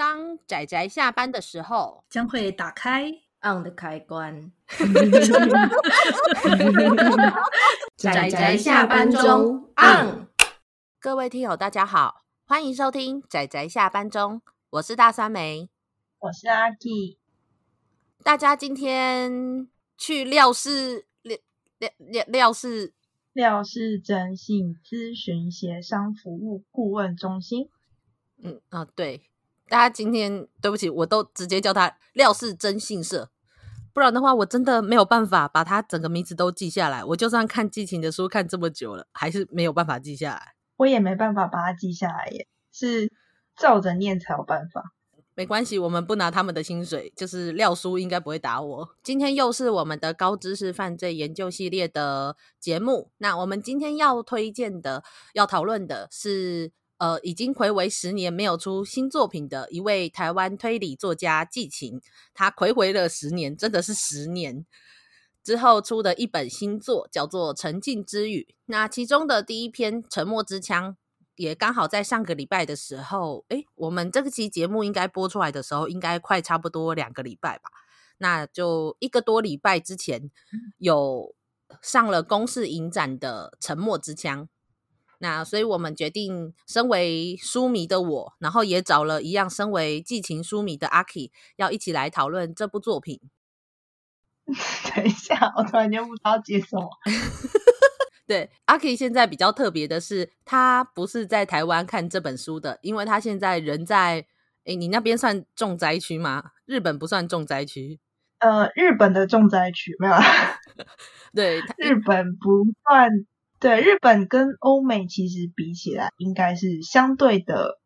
当仔仔下班的时候，将会打开 on 的开关。仔仔下班中 on。各位听友，大家好，欢迎收听仔仔下班中，我是大酸梅，我是阿 K。大家今天去廖氏廖廖廖廖氏廖氏征信咨询协商服务顾问中心。嗯啊，对。大家今天对不起，我都直接叫他廖氏征信社，不然的话，我真的没有办法把他整个名字都记下来。我就算看季晴的书看这么久了，还是没有办法记下来。我也没办法把它记下来耶，是照着念才有办法。没关系，我们不拿他们的薪水，就是廖叔应该不会打我。今天又是我们的高知识犯罪研究系列的节目，那我们今天要推荐的、要讨论的是。呃，已经睽违十年没有出新作品的一位台湾推理作家季晴，他睽违了十年，真的是十年之后出的一本新作，叫做《沉浸之语》。那其中的第一篇《沉默之枪》也刚好在上个礼拜的时候，诶，我们这个期节目应该播出来的时候，应该快差不多两个礼拜吧？那就一个多礼拜之前有上了公视影展的《沉默之枪》。那所以，我们决定，身为书迷的我，然后也找了一样身为寄情书迷的阿 K，要一起来讨论这部作品。等一下，我突然间不知道接什么。对，阿 K 现在比较特别的是，他不是在台湾看这本书的，因为他现在人在，诶，你那边算重灾区吗？日本不算重灾区。呃，日本的重灾区没有啦。对，日本不算。对，日本跟欧美其实比起来，应该是相对的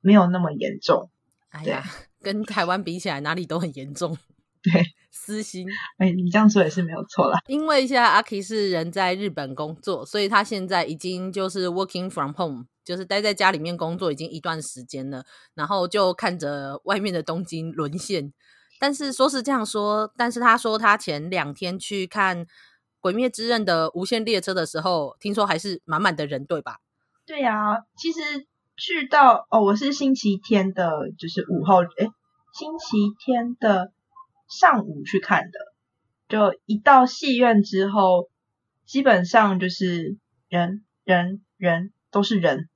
没有那么严重。哎呀，跟台湾比起来，哪里都很严重。对，私心。哎，你这样说也是没有错啦。因为现在阿 K 是人在日本工作，所以他现在已经就是 working from home，就是待在家里面工作已经一段时间了，然后就看着外面的东京沦陷。但是说是这样说，但是他说他前两天去看。《鬼灭之刃》的无限列车的时候，听说还是满满的人，对吧？对呀、其实去到哦，我是星期天的，就是午后，诶，星期天的上午去看的，就一到戏院之后，基本上就是人人人都是人，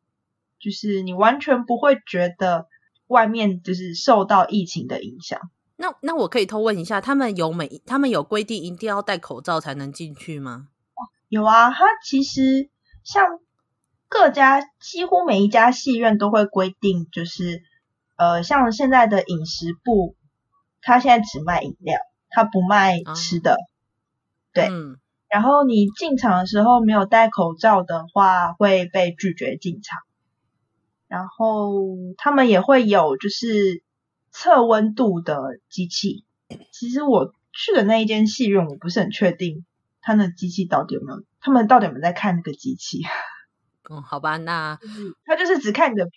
就是你完全不会觉得外面就是受到疫情的影响。那那我可以偷问一下，他们有每他们有规定一定要戴口罩才能进去吗？有啊，他其实像各家几乎每一家戏院都会规定，就是呃，像现在的饮食部，他现在只卖饮料，他不卖吃的。啊、对、嗯，然后你进场的时候没有戴口罩的话，会被拒绝进场。然后他们也会有就是。测温度的机器，其实我去的那一间戏院，我不是很确定他那机器到底有没有，他们到底有没有在看那个机器？嗯，好吧，那 他就是只看你的票，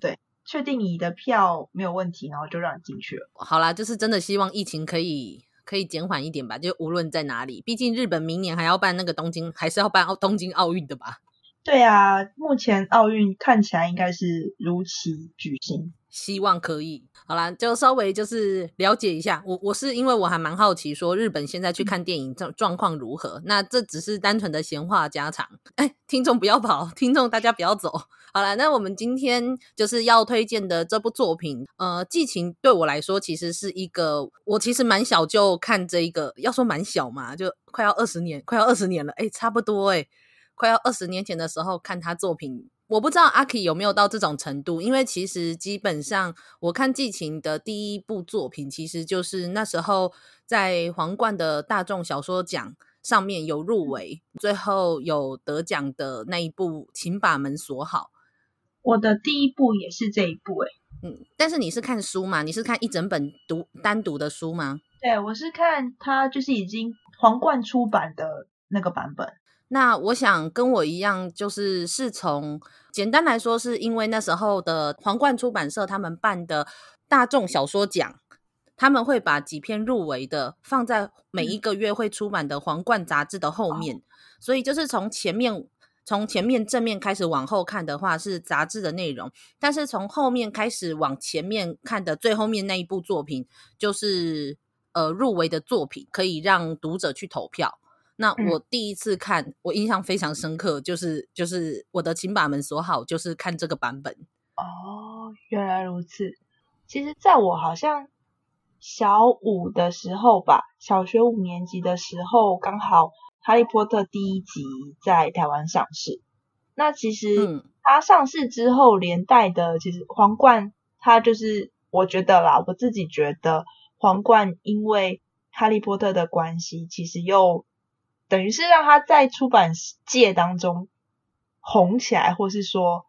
对，确定你的票没有问题，然后就让你进去了。好啦，就是真的希望疫情可以可以减缓一点吧，就无论在哪里，毕竟日本明年还要办那个东京，还是要办奥东京奥运的吧？对啊，目前奥运看起来应该是如期举行。希望可以，好啦，就稍微就是了解一下。我我是因为我还蛮好奇，说日本现在去看电影状状况如何？那这只是单纯的闲话家常。哎，听众不要跑，听众大家不要走。好啦，那我们今天就是要推荐的这部作品，呃，剧情对我来说其实是一个，我其实蛮小就看这一个，要说蛮小嘛，就快要二十年，快要二十年了，哎，差不多哎，快要二十年前的时候看他作品。我不知道阿 K 有没有到这种程度，因为其实基本上我看季晴的第一部作品，其实就是那时候在皇冠的大众小说奖上面有入围，最后有得奖的那一部《请把门锁好》。我的第一部也是这一部，欸，诶嗯，但是你是看书吗？你是看一整本读单独的书吗？对，我是看它就是已经皇冠出版的那个版本。那我想跟我一样，就是是从简单来说，是因为那时候的皇冠出版社他们办的大众小说奖，他们会把几篇入围的放在每一个月会出版的皇冠杂志的后面，嗯，所以就是从前面从前面正面开始往后看的话是杂志的内容，但是从后面开始往前面看的最后面那一部作品，就是呃入围的作品，可以让读者去投票。那我第一次看，嗯、我印象非常深刻，就是就是我的请把门锁好，就是看这个版本。哦，原来如此。其实，在我好像小五的时候吧，小学五年级的时候，刚好《哈利波特》第一集在台湾上市。那其实它上市之后，连带的其实皇冠，它就是我觉得啦，我自己觉得皇冠因为《哈利波特》的关系，其实又。等于是让他在出版界当中红起来，或是说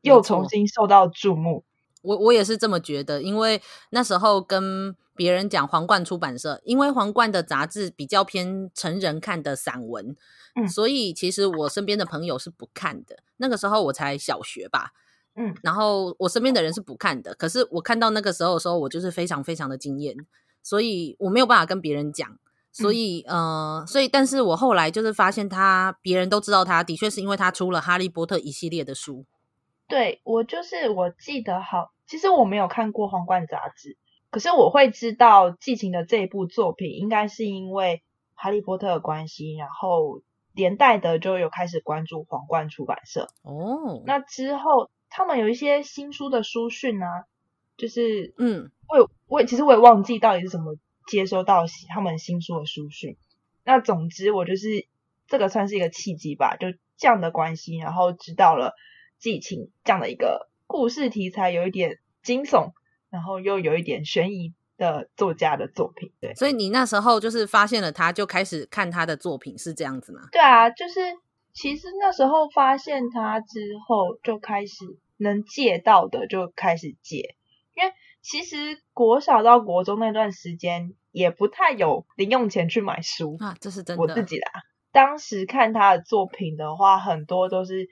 又重新受到注目。我我也是这么觉得，因为那时候跟别人讲皇冠出版社，因为皇冠的杂志比较偏成人看的散文，嗯，所以其实我身边的朋友是不看的。那个时候我才小学吧，嗯，然后我身边的人是不看的。可是我看到那个时候的时候，我就是非常非常的惊艳，所以我没有办法跟别人讲。所以，嗯、呃，所以，但是我后来就是发现他，别人都知道他的确是因为他出了《哈利波特》一系列的书。对，我就是我记得好，其实我没有看过《皇冠》杂志，可是我会知道季晴的这一部作品，应该是因为《哈利波特》的关系，然后连带的就有开始关注皇冠出版社。哦，那之后他们有一些新书的书讯啊，就是，嗯，我有，我也其实我也忘记到底是什么。接收到他们新书的书讯，那总之我就是这个算是一个契机吧，就这样的关系，然后知道了季情这样的一个故事题材，有一点惊悚，然后又有一点悬疑的作家的作品。对，所以你那时候就是发现了他，就开始看他的作品，是这样子吗？对啊，就是其实那时候发现他之后，就开始能借到的就开始借，因为。其实国小到国中那段时间也不太有零用钱去买书啊，这是真的。我自己啦，当时看他的作品的话，很多都是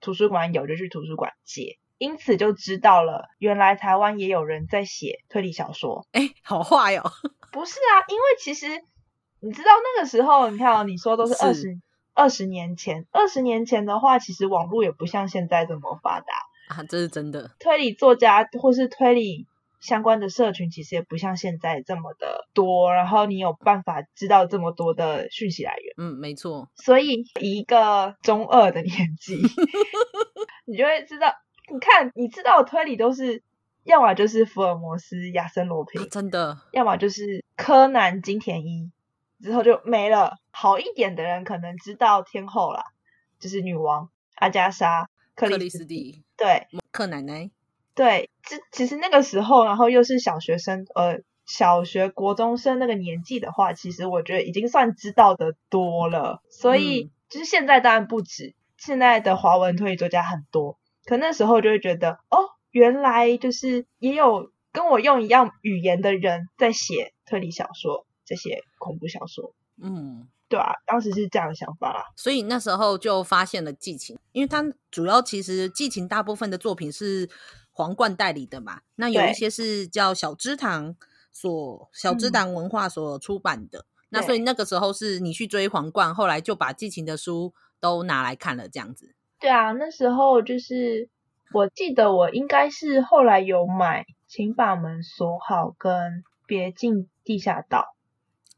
图书馆有就去图书馆借，因此就知道了原来台湾也有人在写推理小说。哎，好坏哟！不是啊，因为其实你知道那个时候，你看哦，你说都是二十二十年前，二十年前的话，其实网络也不像现在这么发达啊，这是真的。推理作家或是推理。相关的社群其实也不像现在这么的多，然后你有办法知道这么多的讯息来源。嗯，没错。所以以一个中二的年纪，你就会知道，你看，你知道的推理都是，要么就是福尔摩斯、亚森罗平，真的；要么就是柯南、金田一，之后就没了。好一点的人可能知道天后啦，就是女王阿加莎、克里斯蒂，对，克奶奶。对，这其实那个时候，然后又是小学生，呃，小学、国中生那个年纪的话，其实我觉得已经算知道的多了。所以，就是现在当然不止，现在的华文推理作家很多，可那时候就会觉得，哦，原来就是也有跟我用一样语言的人在写推理小说，这些恐怖小说。嗯，对啊，当时是这样的想法啦。所以那时候就发现了季晴，因为他主要其实季晴大部分的作品是。皇冠代理的嘛，那有一些是叫小芝堂所小芝堂文化所出版的，嗯，那所以那个时候是你去追皇冠，后来就把季晴的书都拿来看了，这样子。对啊，那时候就是我记得我应该是后来有买，请把门锁好跟别进地下道。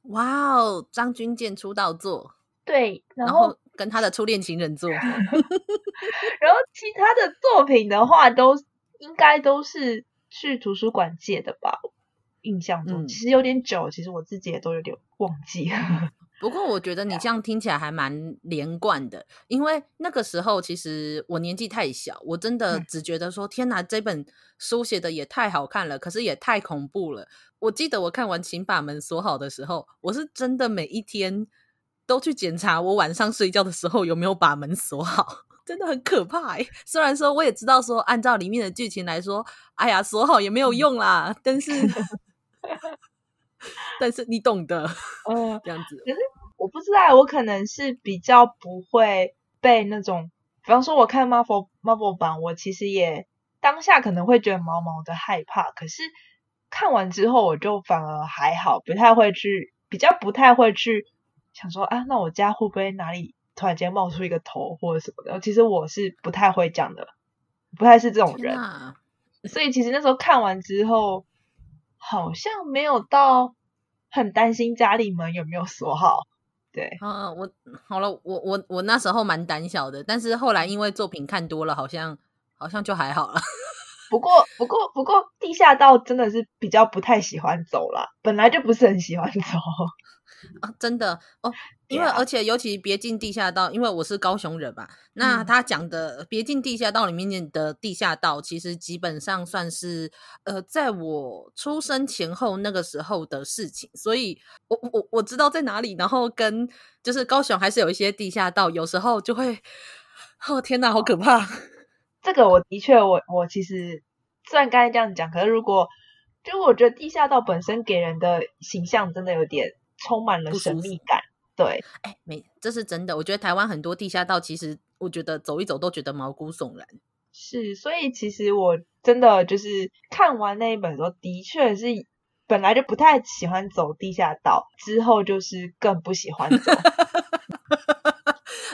哇哦，张军健出道作，对，然后，然后跟他的初恋情人作，然后其他的作品的话都。应该都是去图书馆借的吧？印象中、嗯、其实有点久，其实我自己也都有点忘记了。不过我觉得你这样听起来还蛮连贯的，因为那个时候其实我年纪太小，我真的只觉得说：“嗯、天哪，这本书写的也太好看了，可是也太恐怖了。”我记得我看完《请把门锁好》的时候，我是真的每一天都去检查我晚上睡觉的时候有没有把门锁好。真的很可怕哎！虽然说我也知道说，按照里面的剧情来说，哎呀，锁好也没有用啦。嗯、但是，但是你懂的，嗯，这样子。可是我不知道，我可能是比较不会被那种，比方说我看 Marvel Marvel 版，我其实也当下可能会觉得毛毛的害怕。可是看完之后，我就反而还好，不太会去，比较不太会去想说啊，那我家会不会哪里？突然间冒出一个头或者什么的。其实我是不太会讲的，不太是这种人，所以其实那时候看完之后，好像没有到很担心家里门有没有锁好。对，啊，我好了，我我我那时候蛮胆小的，但是后来因为作品看多了，好像好像就还好了。不过，不过，不过，地下道真的是比较不太喜欢走啦，本来就不是很喜欢走啊，真的哦，因为 Yeah. 而且尤其别进地下道，因为我是高雄人嘛，那他讲的别进地下道里面的地下道，其实基本上算是呃，在我出生前后那个时候的事情，所以我我我知道在哪里，然后跟就是高雄还是有一些地下道，有时候就会，哦天哪，好可怕。这个我的确，我我其实虽然刚才这样讲，可是如果就我觉得地下道本身给人的形象真的有点充满了神秘感，对，哎，没，这是真的。我觉得台湾很多地下道，其实我觉得走一走都觉得毛骨悚然。是，所以其实我真的就是看完那一本的时候，的确是本来就不太喜欢走地下道，之后就是更不喜欢走。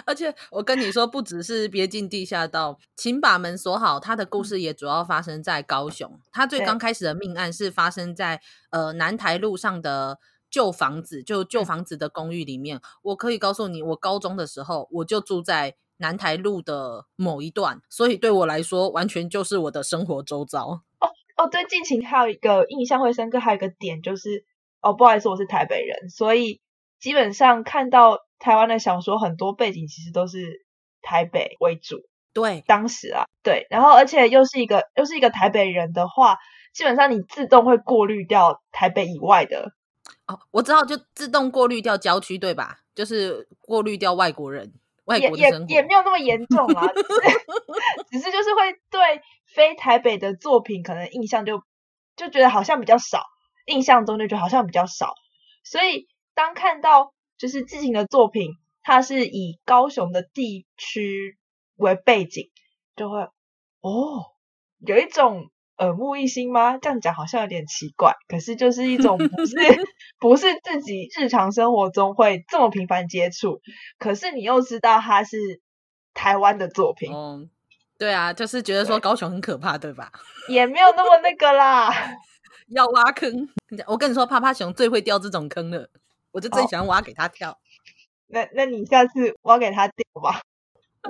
而且我跟你说，不只是别进地下道，请把门锁好。他的故事也主要发生在高雄。他最刚开始的命案是发生在呃南台路上的旧房子，就旧房子的公寓里面。我可以告诉你，我高中的时候我就住在南台路的某一段，所以对我来说，完全就是我的生活周遭。哦哦，对，近情还有一个印象会深刻，还有一个点就是，哦，不好意思，我是台北人，所以基本上看到。台湾的小说很多背景其实都是台北为主，对，当时啊，对，然后而且又是一个又是一个台北人的话，基本上你自动会过滤掉台北以外的。哦，我知道，就自动过滤掉郊区，对吧？就是过滤掉外国人，外国也也也没有那么严重啊，只是就是会对非台北的作品可能印象就就觉得好像比较少，印象中就觉得好像比较少，所以当看到。就是志勤的作品，它是以高雄的地区为背景，就会哦，有一种耳目一新吗？这样讲好像有点奇怪，可是就是一种不是 不是自己日常生活中会这么频繁接触，可是你又知道它是台湾的作品。嗯，对啊，就是觉得说高雄很可怕，对，对吧？也没有那么那个啦，要挖坑。我跟你说，趴趴熊最会掉这种坑了。我就最喜欢挖给他跳，那那你下次挖给他跳吧，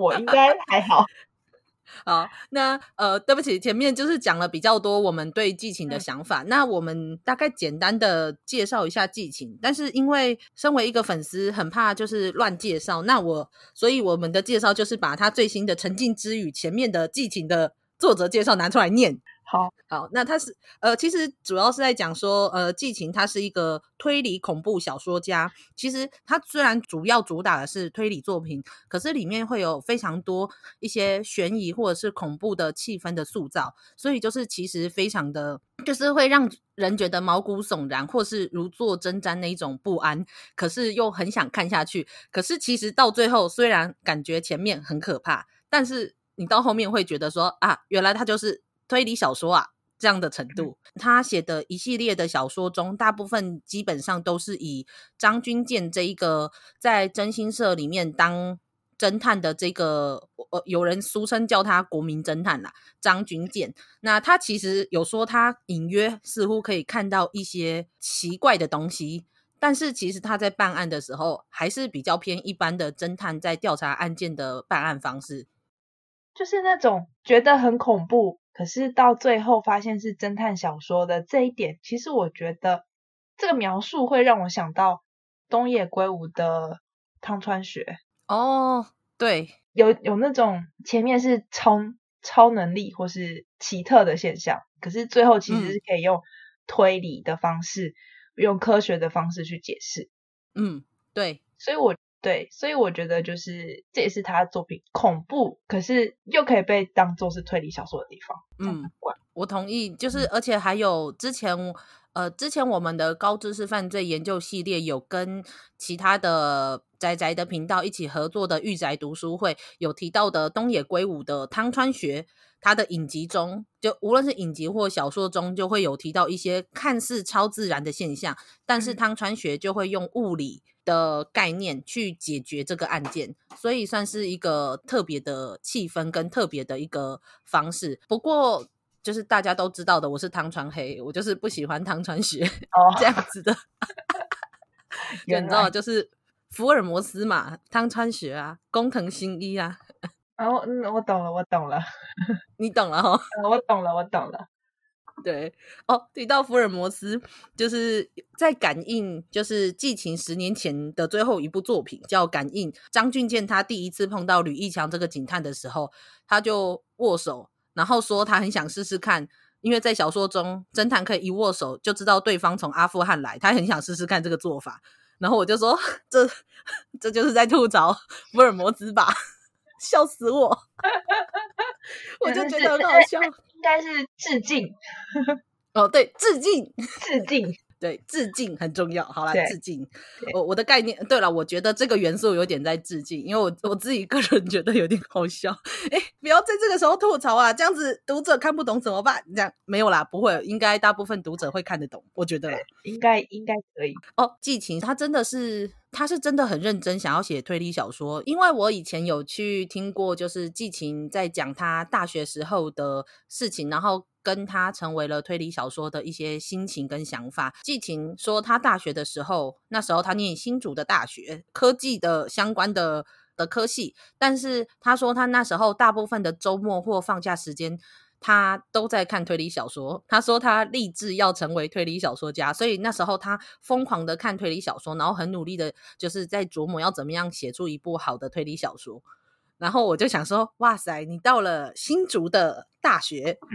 我应该还好。好，那呃，对不起，前面就是讲了比较多我们对季情的想法，嗯、那我们大概简单的介绍一下季情，但是因为身为一个粉丝，很怕就是乱介绍，那我所以我们的介绍就是把他最新的《沉浸之语》前面的季情的作者介绍拿出来念。好好，那他是呃，其实主要是在讲说，呃，季情他是一个推理恐怖小说家。其实他虽然主要主打的是推理作品，可是里面会有非常多一些悬疑或者是恐怖的气氛的塑造，所以就是其实非常的，就是会让人觉得毛骨悚然，或是如坐针毡那一种不安，可是又很想看下去。可是其实到最后，虽然感觉前面很可怕，但是你到后面会觉得说啊，原来他就是。推理小说啊，这样的程度，他写的一系列的小说中，大部分基本上都是以张君健这一个在真心社里面当侦探的这个，呃，有人俗称叫他国民侦探啦，张君健。那他其实有说，他隐约似乎可以看到一些奇怪的东西，但是其实他在办案的时候，还是比较偏一般的侦探在调查案件的办案方式，就是那种觉得很恐怖。可是到最后发现是侦探小说的这一点，其实我觉得这个描述会让我想到东野圭吾的汤川学哦，对，有有那种前面是超超能力或是奇特的现象，可是最后其实是可以用推理的方式，嗯、用科学的方式去解释。嗯，对，所以我。对，所以我觉得就是这也是他的作品恐怖，可是又可以被当做是推理小说的地方。嗯，我同意。就是而且还有之前呃，之前我们的高知识犯罪研究系列有跟其他的宅宅的频道一起合作的御宅读书会有提到的东野圭吾的汤川学，他的影集中，就无论是影集或小说中，就会有提到一些看似超自然的现象，但是汤川学就会用物理的概念去解决这个案件，所以算是一个特别的气氛跟特别的一个方式。不过，就是大家都知道的，我是汤川黑，我就是不喜欢汤川学哦这样子的。你知道，就是福尔摩斯嘛，汤川学啊，工藤新一啊。哦，嗯，我懂了，我懂了，你懂了哈、我懂了，我懂了。对，哦，提到福尔摩斯，就是在《感应》，就是季晴十年前的最后一部作品叫《感应》。张俊健他第一次碰到吕义强这个警探的时候，他就握手，然后说他很想试试看，因为在小说中，侦探可以一握手就知道对方从阿富汗来，他很想试试看这个做法。然后我就说，这这就是在吐槽福尔摩斯吧。笑死我！我就觉得很好笑，应该是致敬。哦，对，致敬，致敬。对，致敬很重要。好啦，致敬。我我的概念，对了，我觉得这个元素有点在致敬，因为我我自己个人觉得有点好笑。哎，不要在这个时候吐槽啊，这样子读者看不懂怎么办？这样没有啦，不会，应该大部分读者会看得懂，我觉得啦。应该应该可以。哦，季晴他真的是，他是真的很认真想要写推理小说，因为我以前有去听过，就是季晴在讲他大学时候的事情，然后。跟他成为了推理小说的一些心情跟想法。季晴说，他大学的时候，那时候他念新竹的大学，科技的相关的的科系，但是他说他那时候大部分的周末或放假时间，他都在看推理小说。他说他立志要成为推理小说家，所以那时候他疯狂的看推理小说，然后很努力的，就是在琢磨要怎么样写出一部好的推理小说。然后我就想说，哇塞，你到了新竹的大学。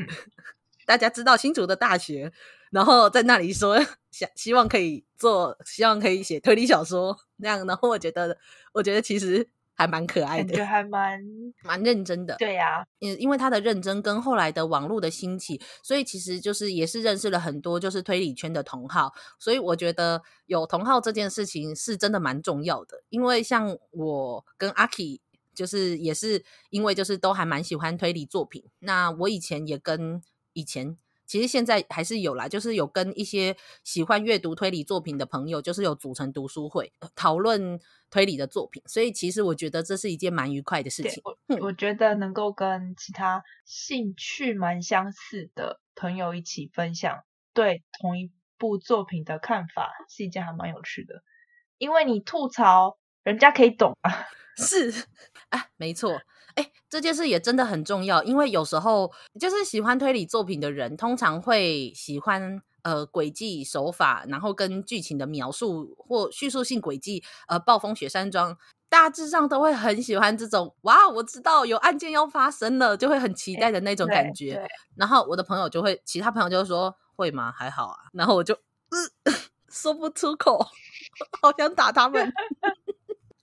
大家知道新竹的大学，然后在那里说想希望可以做，希望可以写推理小说那样，然后我觉得，我觉得其实还蛮可爱的，感觉还蛮蛮认真的。对呀、啊，因因为他的认真跟后来的网络的兴起，所以其实就是也是认识了很多就是推理圈的同好，所以我觉得有同好这件事情是真的蛮重要的。因为像我跟阿 K，就是也是因为就是都还蛮喜欢推理作品，那我以前也跟。以前其实现在还是有啦，就是有跟一些喜欢阅读推理作品的朋友，就是有组成读书会讨论推理的作品，所以其实我觉得这是一件蛮愉快的事情。我，我觉得能够跟其他兴趣蛮相似的朋友一起分享对同一部作品的看法，是一件还蛮有趣的，因为你吐槽人家可以懂啊，是 啊，没错。哎，这件事也真的很重要，因为有时候就是喜欢推理作品的人，通常会喜欢呃诡计手法，然后跟剧情的描述或叙述性诡计，呃暴风雪山庄，大致上都会很喜欢这种哇，我知道有案件要发生了，就会很期待的那种感觉。然后我的朋友就会，其他朋友就会说会吗？还好啊。然后我就嗯 说不出口，好想打他们。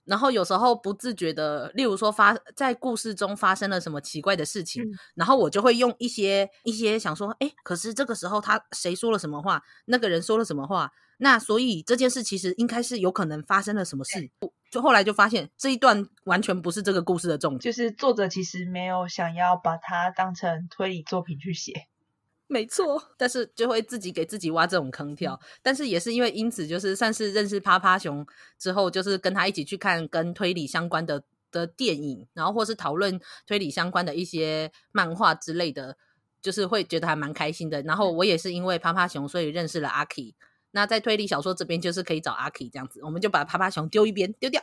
然后有时候不自觉的，例如说发在故事中发生了什么奇怪的事情，嗯、然后我就会用一些一些想说，哎，可是这个时候他谁说了什么话，那个人说了什么话，那所以这件事其实应该是有可能发生了什么事，就后来就发现这一段完全不是这个故事的重点，就是作者其实没有想要把它当成推理作品去写。没错，但是就会自己给自己挖这种坑跳。但是也是因为因此，就是算是认识趴趴熊之后，就是跟他一起去看跟推理相关的的电影，然后或是讨论推理相关的一些漫画之类的，就是会觉得还蛮开心的。然后我也是因为趴趴熊，所以认识了阿 K。那在推理小说这边，就是可以找阿 K 这样子，我们就把趴趴熊丢一边，丢掉，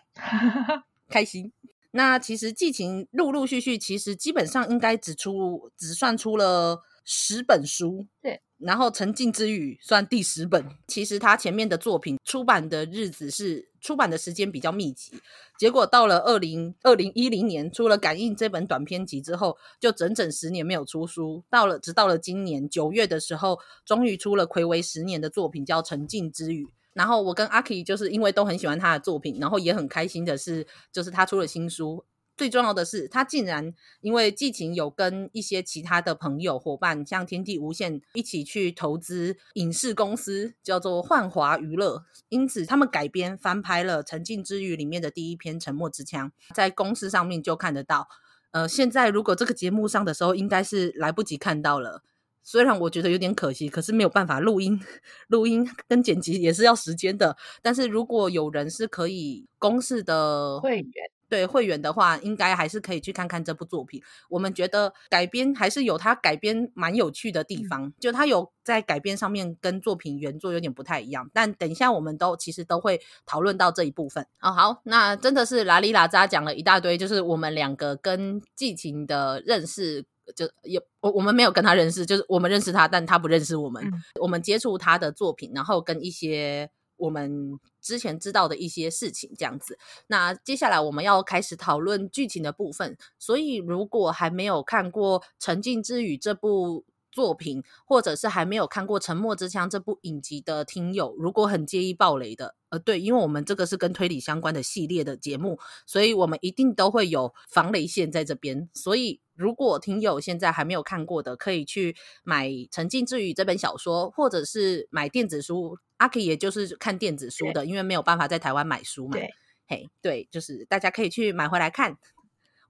开心。那其实剧情陆陆续续，其实基本上应该只出只算出了。十本书，对，然后《沉浸之语》算第十本。其实他前面的作品出版的日子是出版的时间比较密集，结果到了二零二零一零年出了《感应》这本短篇集之后，就整整十年没有出书。到了直到了今年九月的时候，终于出了魁违十年的作品，叫《沉浸之语》。然后我跟阿 K 就是因为都很喜欢他的作品，然后也很开心的是，就是他出了新书。最重要的是，他竟然因为季晴有跟一些其他的朋友伙伴，像天地无限一起去投资影视公司，叫做幻华娱乐，因此他们改编翻拍了《沉浸之余》里面的第一篇《沉默之枪》，在公司上面就看得到。呃，现在如果这个节目上的时候，应该是来不及看到了。虽然我觉得有点可惜，可是没有办法录音，录音跟剪辑也是要时间的。但是如果有人是可以公司的会员，对会员的话，应该还是可以去看看这部作品。我们觉得改编还是有它改编蛮有趣的地方，嗯、就它有在改编上面跟作品原作有点不太一样。但等一下我们都其实都会讨论到这一部分。哦，好，那真的是拉里拉扎讲了一大堆，就是我们两个跟季晴的认识。就也我我们没有跟他认识，就是我们认识他，但他不认识我们。嗯、我们接触他的作品，然后跟一些我们之前知道的一些事情这样子。那接下来我们要开始讨论剧情的部分。所以如果还没有看过《沉浸之语》这部作品，或者是还没有看过《沉默之枪》这部影集的听友，如果很介意暴雷的，呃，对，因为我们这个是跟推理相关的系列的节目，所以我们一定都会有防雷线在这边。所以，如果听友现在还没有看过的，可以去买《沉浸之语》这本小说，或者是买电子书。阿 K 也就是看电子书的，因为没有办法在台湾买书嘛。对，嘿，对，就是大家可以去买回来看。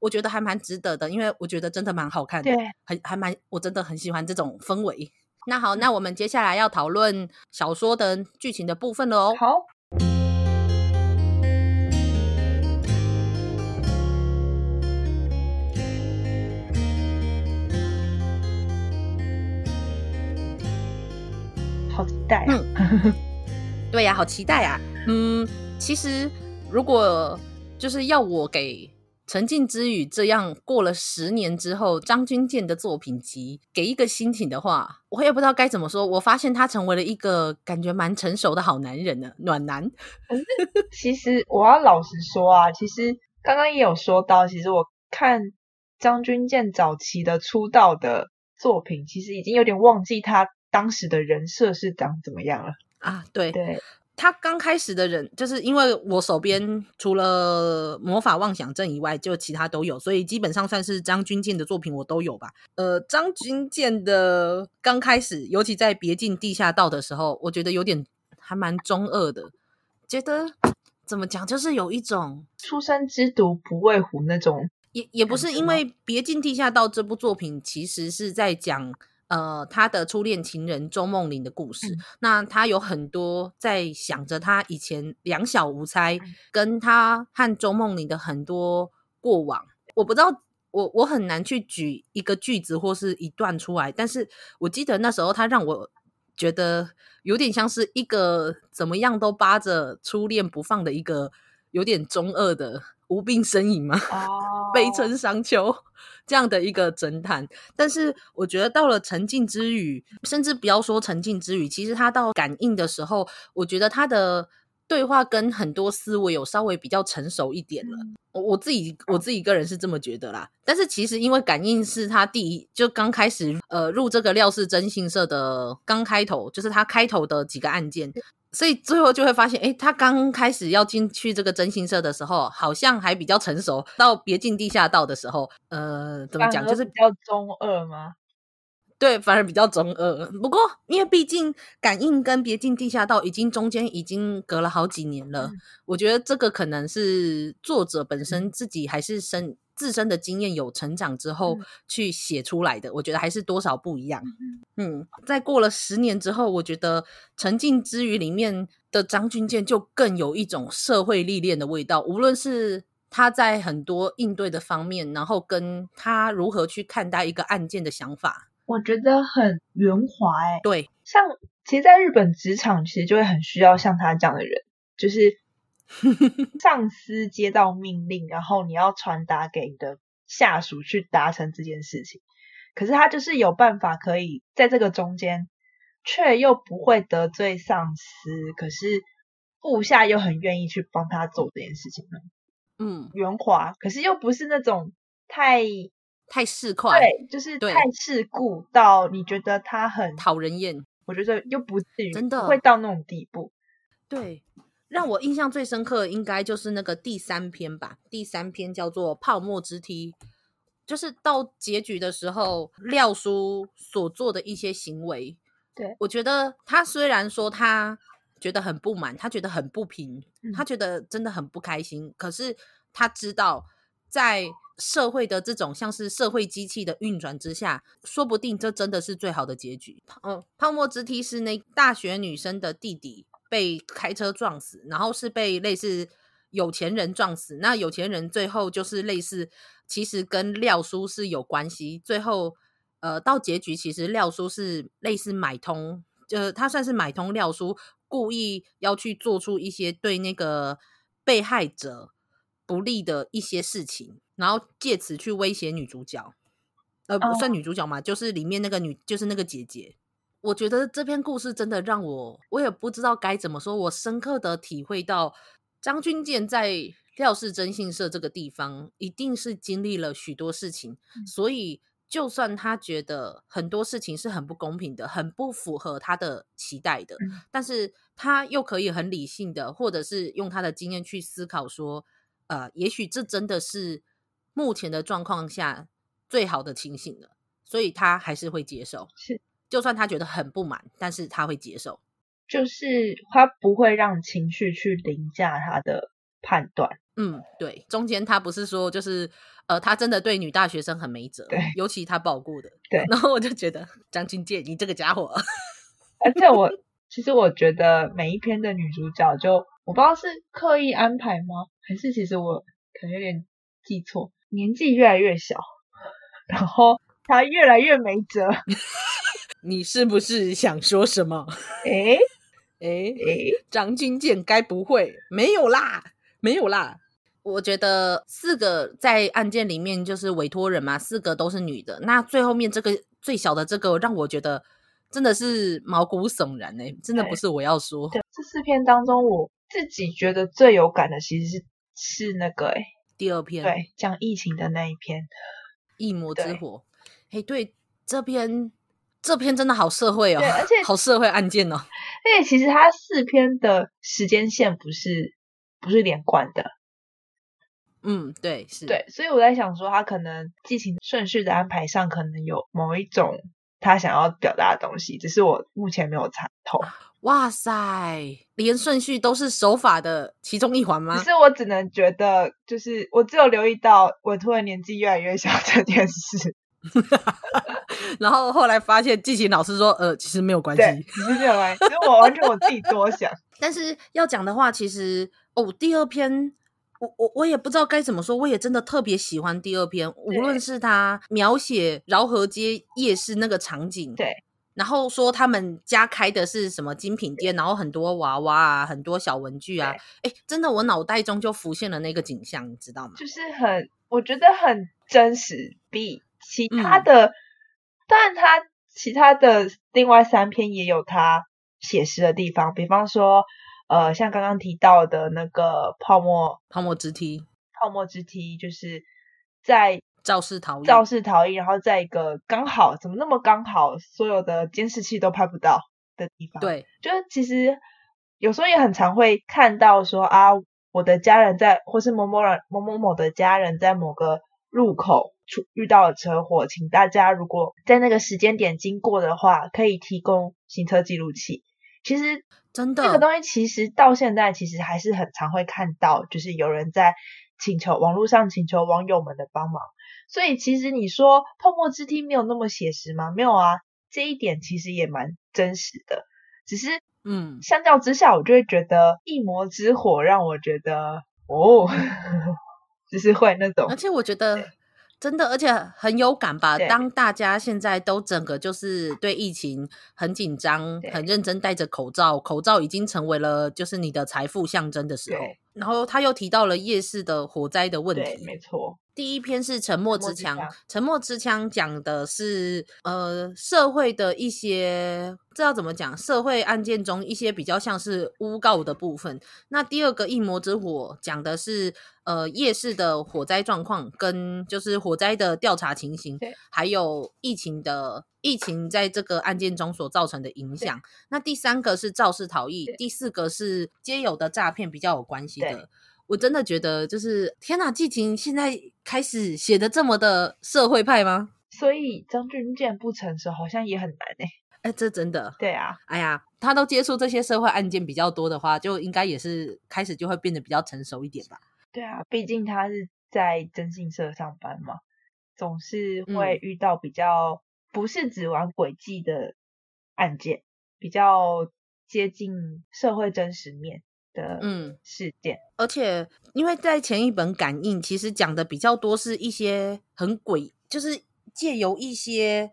我觉得还蛮值得的，因为我觉得真的蛮好看的，对很还蛮，我真的很喜欢这种氛围。那好，那我们接下来要讨论小说的剧情的部分了哦。好，待啊！嗯、对呀、啊，好期待啊！嗯，其实如果就是要我给。沉浸之语这样过了十年之后，张军健的作品集给一个心情的话，我也不知道该怎么说。我发现他成为了一个感觉蛮成熟的好男人呢，暖男。其实我要老实说啊，其实刚刚也有说到，其实我看张军健早期的出道的作品，其实已经有点忘记他当时的人设是长怎么样了啊。对对。他刚开始的人，就是因为我手边除了《魔法妄想症》以外，就其他都有，所以基本上算是张军健的作品我都有吧。呃，张军健的刚开始，尤其在《别进地下道》的时候，我觉得有点还蛮中二的，觉得怎么讲，就是有一种初生之犊不畏虎那种，也也不是因为《别进地下道》这部作品其实是在讲。呃，他的初恋情人周梦玲的故事，嗯、那他有很多在想着他以前两小无猜，嗯、跟他和周梦玲的很多过往。我不知道，我我很难去举一个句子或是一段出来，但是我记得那时候他让我觉得有点像是一个怎么样都扒着初恋不放的一个有点中二的无病呻吟嘛，哦、悲春伤秋。这样的一个侦探，但是我觉得到了沉浸之语，甚至不要说沉浸之语，其实他到感应的时候，我觉得他的对话跟很多思维有稍微比较成熟一点了。我我自己我自己个人是这么觉得啦。但是其实因为感应是他第一就刚开始呃入这个廖氏征信社的刚开头，就是他开头的几个案件。所以最后就会发现，诶，他刚开始要进去这个真心社的时候，好像还比较成熟。到别进地下道的时候，呃，怎么讲，就是比较中二吗？对，反而比较中二。不过，因为毕竟感应跟别进地下道已经中间已经隔了好几年了，嗯、我觉得这个可能是作者本身自己还是生。自身的经验有成长之后去写出来的，嗯、我觉得还是多少不一样。嗯，在过了十年之后，我觉得《沉浸之余》里面的张军健就更有一种社会历练的味道，无论是他在很多应对的方面，然后跟他如何去看待一个案件的想法，我觉得很圆滑、欸。对，像其实，在日本职场，其实就会很需要像他这样的人，就是。上司接到命令，然后你要传达给你的下属去达成这件事情。可是他就是有办法可以在这个中间，却又不会得罪上司，可是部下又很愿意去帮他做这件事情呢。嗯，圆滑，可是又不是那种太太市侩，对，就是太世故到你觉得他很讨人厌。我觉得又不至于真的会到那种地步。对。让我印象最深刻的应该就是那个第三篇吧，第三篇叫做《泡沫之梯》，就是到结局的时候，廖叔所做的一些行为，对，我觉得他虽然说他觉得很不满，他觉得很不平，嗯、他觉得真的很不开心，可是他知道在社会的这种像是社会机器的运转之下，说不定这真的是最好的结局。嗯，泡沫之梯是那大学女生的弟弟。被开车撞死，然后是被类似有钱人撞死。那有钱人最后就是类似，其实跟廖叔是有关系。最后，呃，到结局其实廖叔是类似买通，呃，他算是买通廖叔，故意要去做出一些对那个被害者不利的一些事情，然后借此去威胁女主角。呃，不算女主角嘛，oh. 就是里面那个女，就是那个姐姐。我觉得这篇故事真的让我，我也不知道该怎么说。我深刻的体会到，张军健在廖氏征信社这个地方，一定是经历了许多事情。嗯、所以，就算他觉得很多事情是很不公平的，很不符合他的期待的，嗯、但是他又可以很理性的，或者是用他的经验去思考说，呃，也许这真的是目前的状况下最好的情形了。所以他还是会接受。是。就算他觉得很不满，但是他会接受，就是他不会让情绪去凌驾他的判断。嗯，对，中间他不是说就是呃，他真的对女大学生很没辙，对，尤其他保过的，对。然后我就觉得张君健，你这个家伙，而且我其实我觉得每一篇的女主角就，就我不知道是刻意安排吗，还是其实我可能有点记错，年纪越来越小，然后他越来越没辙。你是不是想说什么？诶 诶诶，张军健该不会没有啦，没有啦。我觉得四个在案件里面就是委托人嘛，四个都是女的。那最后面这个最小的这个，让我觉得真的是毛骨悚然哎、欸，真的不是我要说。对，这四篇当中，我自己觉得最有感的其实是是那个哎，第二篇，对，讲疫情的那一篇《疫魔之火》。哎，对，这篇。这篇真的好社会哦，对，而且 好社会案件哦。而且其实它四篇的时间线不是不是连贯的。嗯，对，是。对，所以我在想说，他可能剧情顺序的安排上，可能有某一种他想要表达的东西，只是我目前没有参透。哇塞，连顺序都是手法的其中一环吗？只是我只能觉得，就是我只有留意到我突然年纪越来越小这件事。然后后来发现，季琴老师说：“呃，其实没有关系，其实没有关系，因为我完全我自己多想。但是要讲的话，其实哦，第二篇我我我也不知道该怎么说，我也真的特别喜欢第二篇，无论是他描写饶河街夜市那个场景，对，然后说他们家开的是什么精品店，然后很多娃娃啊，很多小文具啊，哎，真的我脑袋中就浮现了那个景象，你知道吗？就是很，我觉得很真实，比。其他的，嗯、但他其他的另外三篇也有他写实的地方，比方说，呃，像刚刚提到的那个泡沫泡沫之梯，泡沫之梯就是在肇事逃逸，肇事逃逸，然后在一个刚好怎么那么刚好，所有的监视器都拍不到的地方，对，就是其实有时候也很常会看到说啊，我的家人在，或是某某人某某某的家人在某个路口。遇到了车祸，请大家如果在那个时间点经过的话，可以提供行车记录器。其实真的这个东西，其实到现在其实还是很常会看到，就是有人在请求网络上请求网友们的帮忙。所以其实你说泡沫之梯没有那么写实吗？没有啊，这一点其实也蛮真实的。只是嗯，相较之下，我就会觉得一魔之火让我觉得哦，就是会那种，而且我觉得。真的，而且很有感吧？当大家现在都整个就是对疫情很紧张、很认真，戴着口罩，口罩已经成为了就是你的财富象征的时候。然后他又提到了夜市的火灾的问题，没错。第一篇是《沉默之枪》，《沉默之枪》讲的是呃社会的一些，这要怎么讲？社会案件中一些比较像是诬告的部分。那第二个《异魔之火》讲的是呃夜市的火灾状况，跟就是火灾的调查情形，还有疫情的疫情在这个案件中所造成的影响。那第三个是肇事逃逸，第四个是皆有的诈骗，比较有关系的。我真的觉得，就是天哪！季芹现在开始写的这么的社会派吗？所以张军健不成熟，好像也很难哎、欸。哎、欸，这真的。对啊。哎呀，他都接触这些社会案件比较多的话，就应该也是开始就会变得比较成熟一点吧。对啊，毕竟他是在征信社上班嘛，总是会遇到比较不是只玩诡计的案件，嗯、比较接近社会真实面。的嗯。事件，而且因为在前一本感应，其实讲的比较多是一些很诡，就是借由一些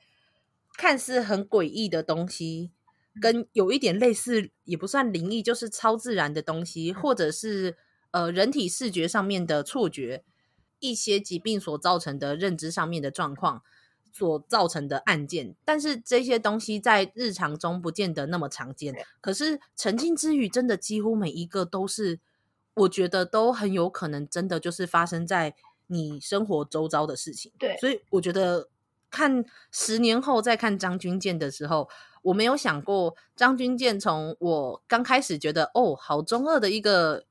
看似很诡异的东西，跟有一点类似，也不算灵异，就是超自然的东西，或者是呃人体视觉上面的错觉，一些疾病所造成的认知上面的状况。所造成的案件，但是这些东西在日常中不见得那么常见。可是沉浸之语真的几乎每一个都是，我觉得都很有可能真的就是发生在你生活周遭的事情。对，所以我觉得看十年后再看张军健的时候，我没有想过张军健从我刚开始觉得哦，好中二的一个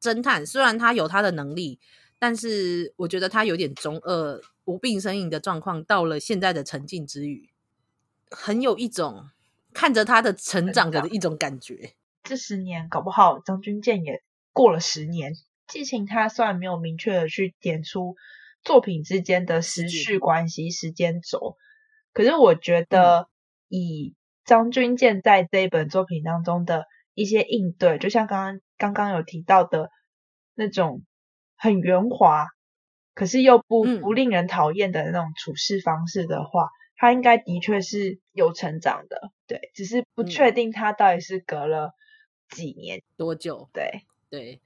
侦探，虽然他有他的能力，但是我觉得他有点中二。无病呻吟的状况，到了现在的沉浸之语，很有一种看着他的成长的一种感觉。这十年搞不好张军健也过了十年。季情他虽然没有明确的去点出作品之间的时序关系、时间轴，可是我觉得以张军健在这一本作品当中的一些应对，就像刚刚刚刚有提到的那种很圆滑。可是又不不令人讨厌的那种处事方式的话，嗯、他应该的确是有成长的，对，只是不确定他到底是隔了几年、嗯、多久，对对。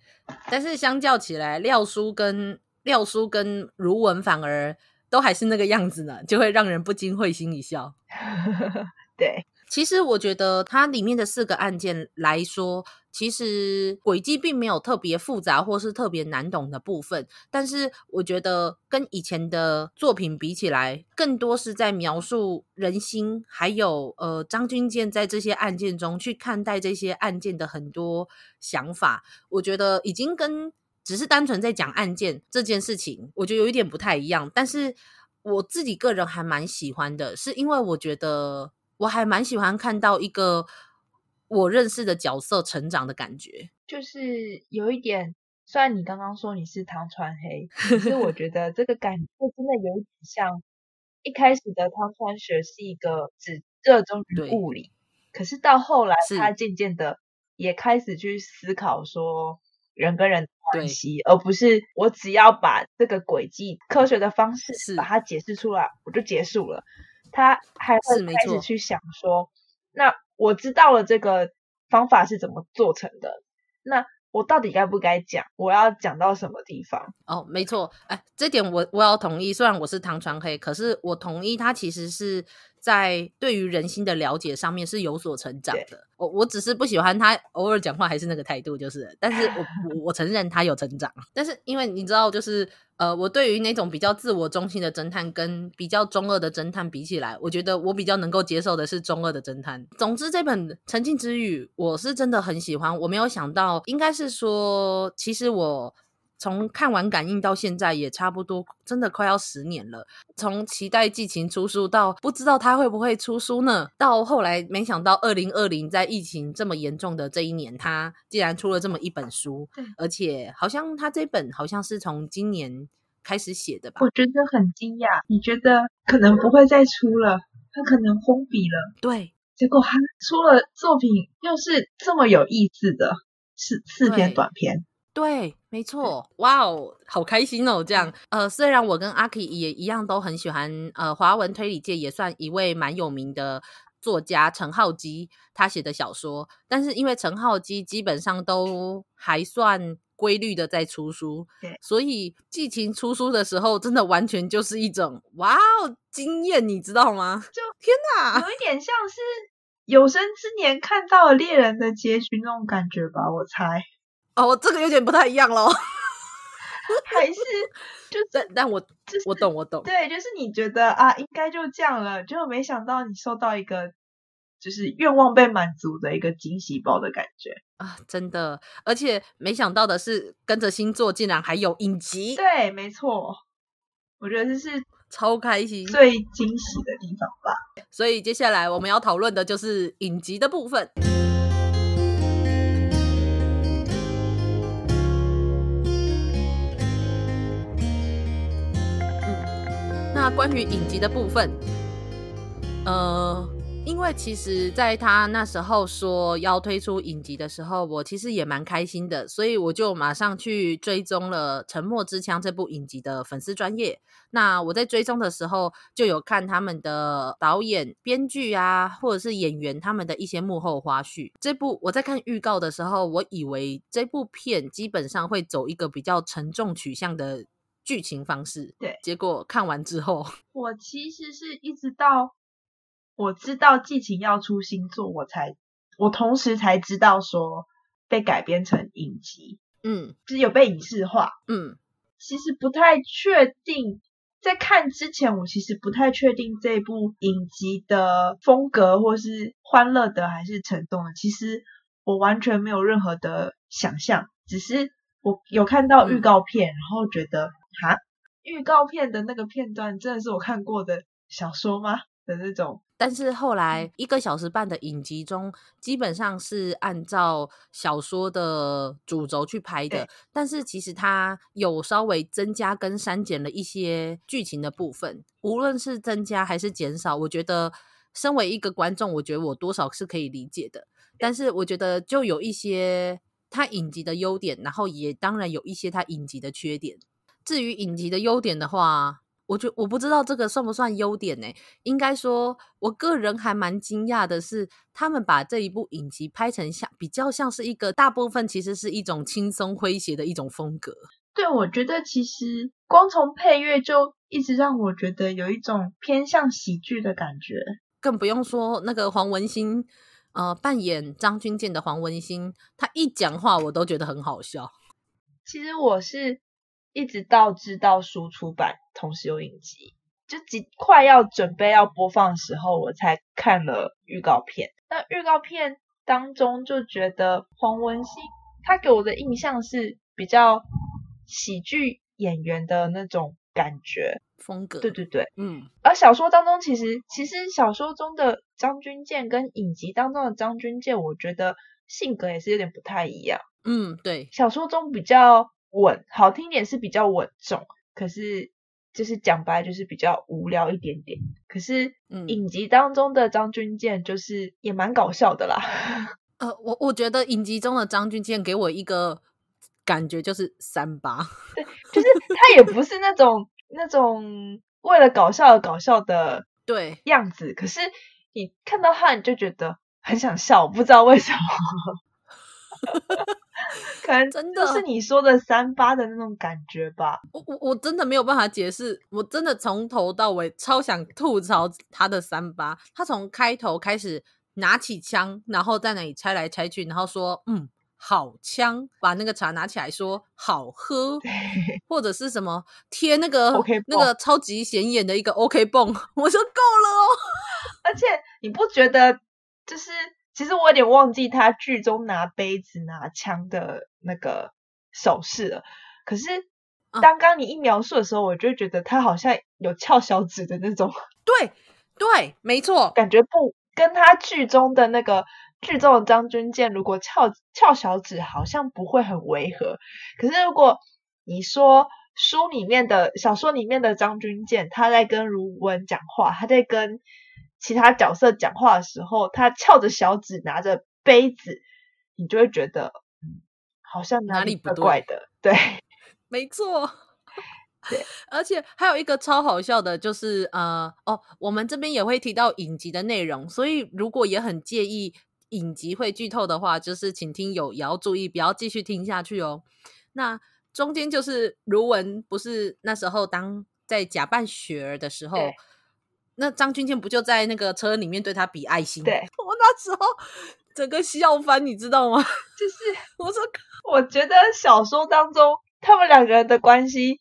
但是相较起来，廖叔跟廖叔跟如文反而都还是那个样子呢，就会让人不禁会心一笑。对。其实我觉得它里面的四个案件来说，其实轨迹并没有特别复杂或是特别难懂的部分。但是我觉得跟以前的作品比起来，更多是在描述人心，还有呃张军健在这些案件中去看待这些案件的很多想法。我觉得已经跟只是单纯在讲案件这件事情，我觉得有一点不太一样。但是我自己个人还蛮喜欢的，是因为我觉得。我还蛮喜欢看到一个我认识的角色成长的感觉，就是有一点，虽然你刚刚说你是汤川黑，可是我觉得这个感觉真的有点像一开始的汤川学是一个只热衷于物理，可是到后来他渐渐的也开始去思考说人跟人的关系，而不是我只要把这个轨迹科学的方式把它解释出来，我就结束了。他还会开始去想说，那我知道了这个方法是怎么做成的，那我到底该不该讲？我要讲到什么地方？哦，没错，哎，这点我我要同意。虽然我是唐传黑，可是我同意他其实是在对于人心的了解上面是有所成长的。我我只是不喜欢他偶尔讲话还是那个态度，就是，但是我 我我承认他有成长。但是因为你知道，就是。呃，我对于那种比较自我中心的侦探跟比较中二的侦探比起来，我觉得我比较能够接受的是中二的侦探。总之，这本《沉浸之语》我是真的很喜欢。我没有想到，应该是说，其实我。从看完感应到现在也差不多，真的快要十年了。从期待季芹出书到不知道他会不会出书呢，到后来没想到二零二零在疫情这么严重的这一年，他竟然出了这么一本书，而且好像他这本好像是从今年开始写的吧？我觉得很惊讶。你觉得 可能不会再出了，他可能封笔了。对，结果他出了作品，又是这么有意思的四四篇短篇。对，没错，哇哦，好开心哦！这样，呃，虽然我跟阿 K 也一样都很喜欢，呃，华文推理界也算一位蛮有名的作家陈浩基他写的小说，但是因为陈浩基基本上都还算规律的在出书，所以季晴出书的时候，真的完全就是一种哇哦惊艳，你知道吗？就天哪，有一点像是有生之年看到了猎人的结局那种感觉吧，我猜。哦，这个有点不太一样喽。还是就 但但我、就是、我懂我懂，对，就是你觉得啊，应该就这样了，就没想到你收到一个就是愿望被满足的一个惊喜包的感觉啊，真的，而且没想到的是，跟着星座竟然还有影集，对，没错，我觉得这是超开心、最惊喜的地方吧。所以接下来我们要讨论的就是影集的部分。关于影集的部分，呃，因为其实在他那时候说要推出影集的时候，我其实也蛮开心的，所以我就马上去追踪了《沉默之枪》这部影集的粉丝专业。那我在追踪的时候，就有看他们的导演、编剧啊，或者是演员他们的一些幕后花絮。这部我在看预告的时候，我以为这部片基本上会走一个比较沉重取向的。剧情方式对，结果看完之后，我其实是一直到我知道剧情要出新作，我才我同时才知道说被改编成影集，嗯，就是有被影视化，嗯，其实不太确定，在看之前我其实不太确定这部影集的风格或是欢乐的还是沉重的，其实我完全没有任何的想象，只是我有看到预告片，嗯、然后觉得。哈，预告片的那个片段真的是我看过的小说吗？的那种。但是后来一个小时半的影集中，基本上是按照小说的主轴去拍的。但是其实它有稍微增加跟删减了一些剧情的部分。无论是增加还是减少，我觉得身为一个观众，我觉得我多少是可以理解的。但是我觉得就有一些它影集的优点，然后也当然有一些它影集的缺点。至于影集的优点的话，我觉我不知道这个算不算优点呢？应该说，我个人还蛮惊讶的是，他们把这一部影集拍成像比较像是一个大部分其实是一种轻松诙谐的一种风格。对，我觉得其实光从配乐就一直让我觉得有一种偏向喜剧的感觉，更不用说那个黄文兴，呃，扮演张军健的黄文兴，他一讲话我都觉得很好笑。其实我是。一直到知道书出版同时有影集，就几快要准备要播放的时候，我才看了预告片。那预告片当中就觉得黄文兴他给我的印象是比较喜剧演员的那种感觉风格。对对对，嗯。而小说当中其实其实小说中的张军健跟影集当中的张军健，我觉得性格也是有点不太一样。嗯，对。小说中比较。稳，好听点是比较稳重，可是就是讲白就是比较无聊一点点。可是，影集当中的张军健就是也蛮搞笑的啦。呃，我我觉得影集中的张军健给我一个感觉就是三八，对，就是他也不是那种那种为了搞笑而搞笑的 对样子。可是你看到他，你就觉得很想笑，不知道为什么。可能真的是你说的三八的那种感觉吧。我我我真的没有办法解释，我真的从头到尾超想吐槽他的三八。他从开头开始拿起枪，然后在那里拆来拆去，然后说：“嗯，好枪。”把那个茶拿起来说：“好喝。”或者是什么贴那个 OK 那个超级显眼的一个 OK 泵，我说够了哦。而且你不觉得就是？其实我有点忘记他剧中拿杯子拿枪的那个手势了。可是刚刚你一描述的时候，我就觉得他好像有翘小指的那种。对对，没错，感觉不跟他剧中的那个剧中的张军健，如果翘翘小指，好像不会很违和。可是如果你说书里面的小说里面的张军健，他在跟如文讲话，他在跟。其他角色讲话的时候，他翘着小指拿着杯子，你就会觉得，嗯，好像哪里怪怪的。对，对没错。对，而且还有一个超好笑的，就是呃，哦，我们这边也会提到影集的内容，所以如果也很介意影集会剧透的话，就是请听友也要注意，不要继续听下去哦。那中间就是如文不是那时候当在假扮雪儿的时候，那张君健不就在那个车里面对他比爱心？对，我那时候整个笑翻，你知道吗？就是我说，我觉得小说当中他们两个人的关系，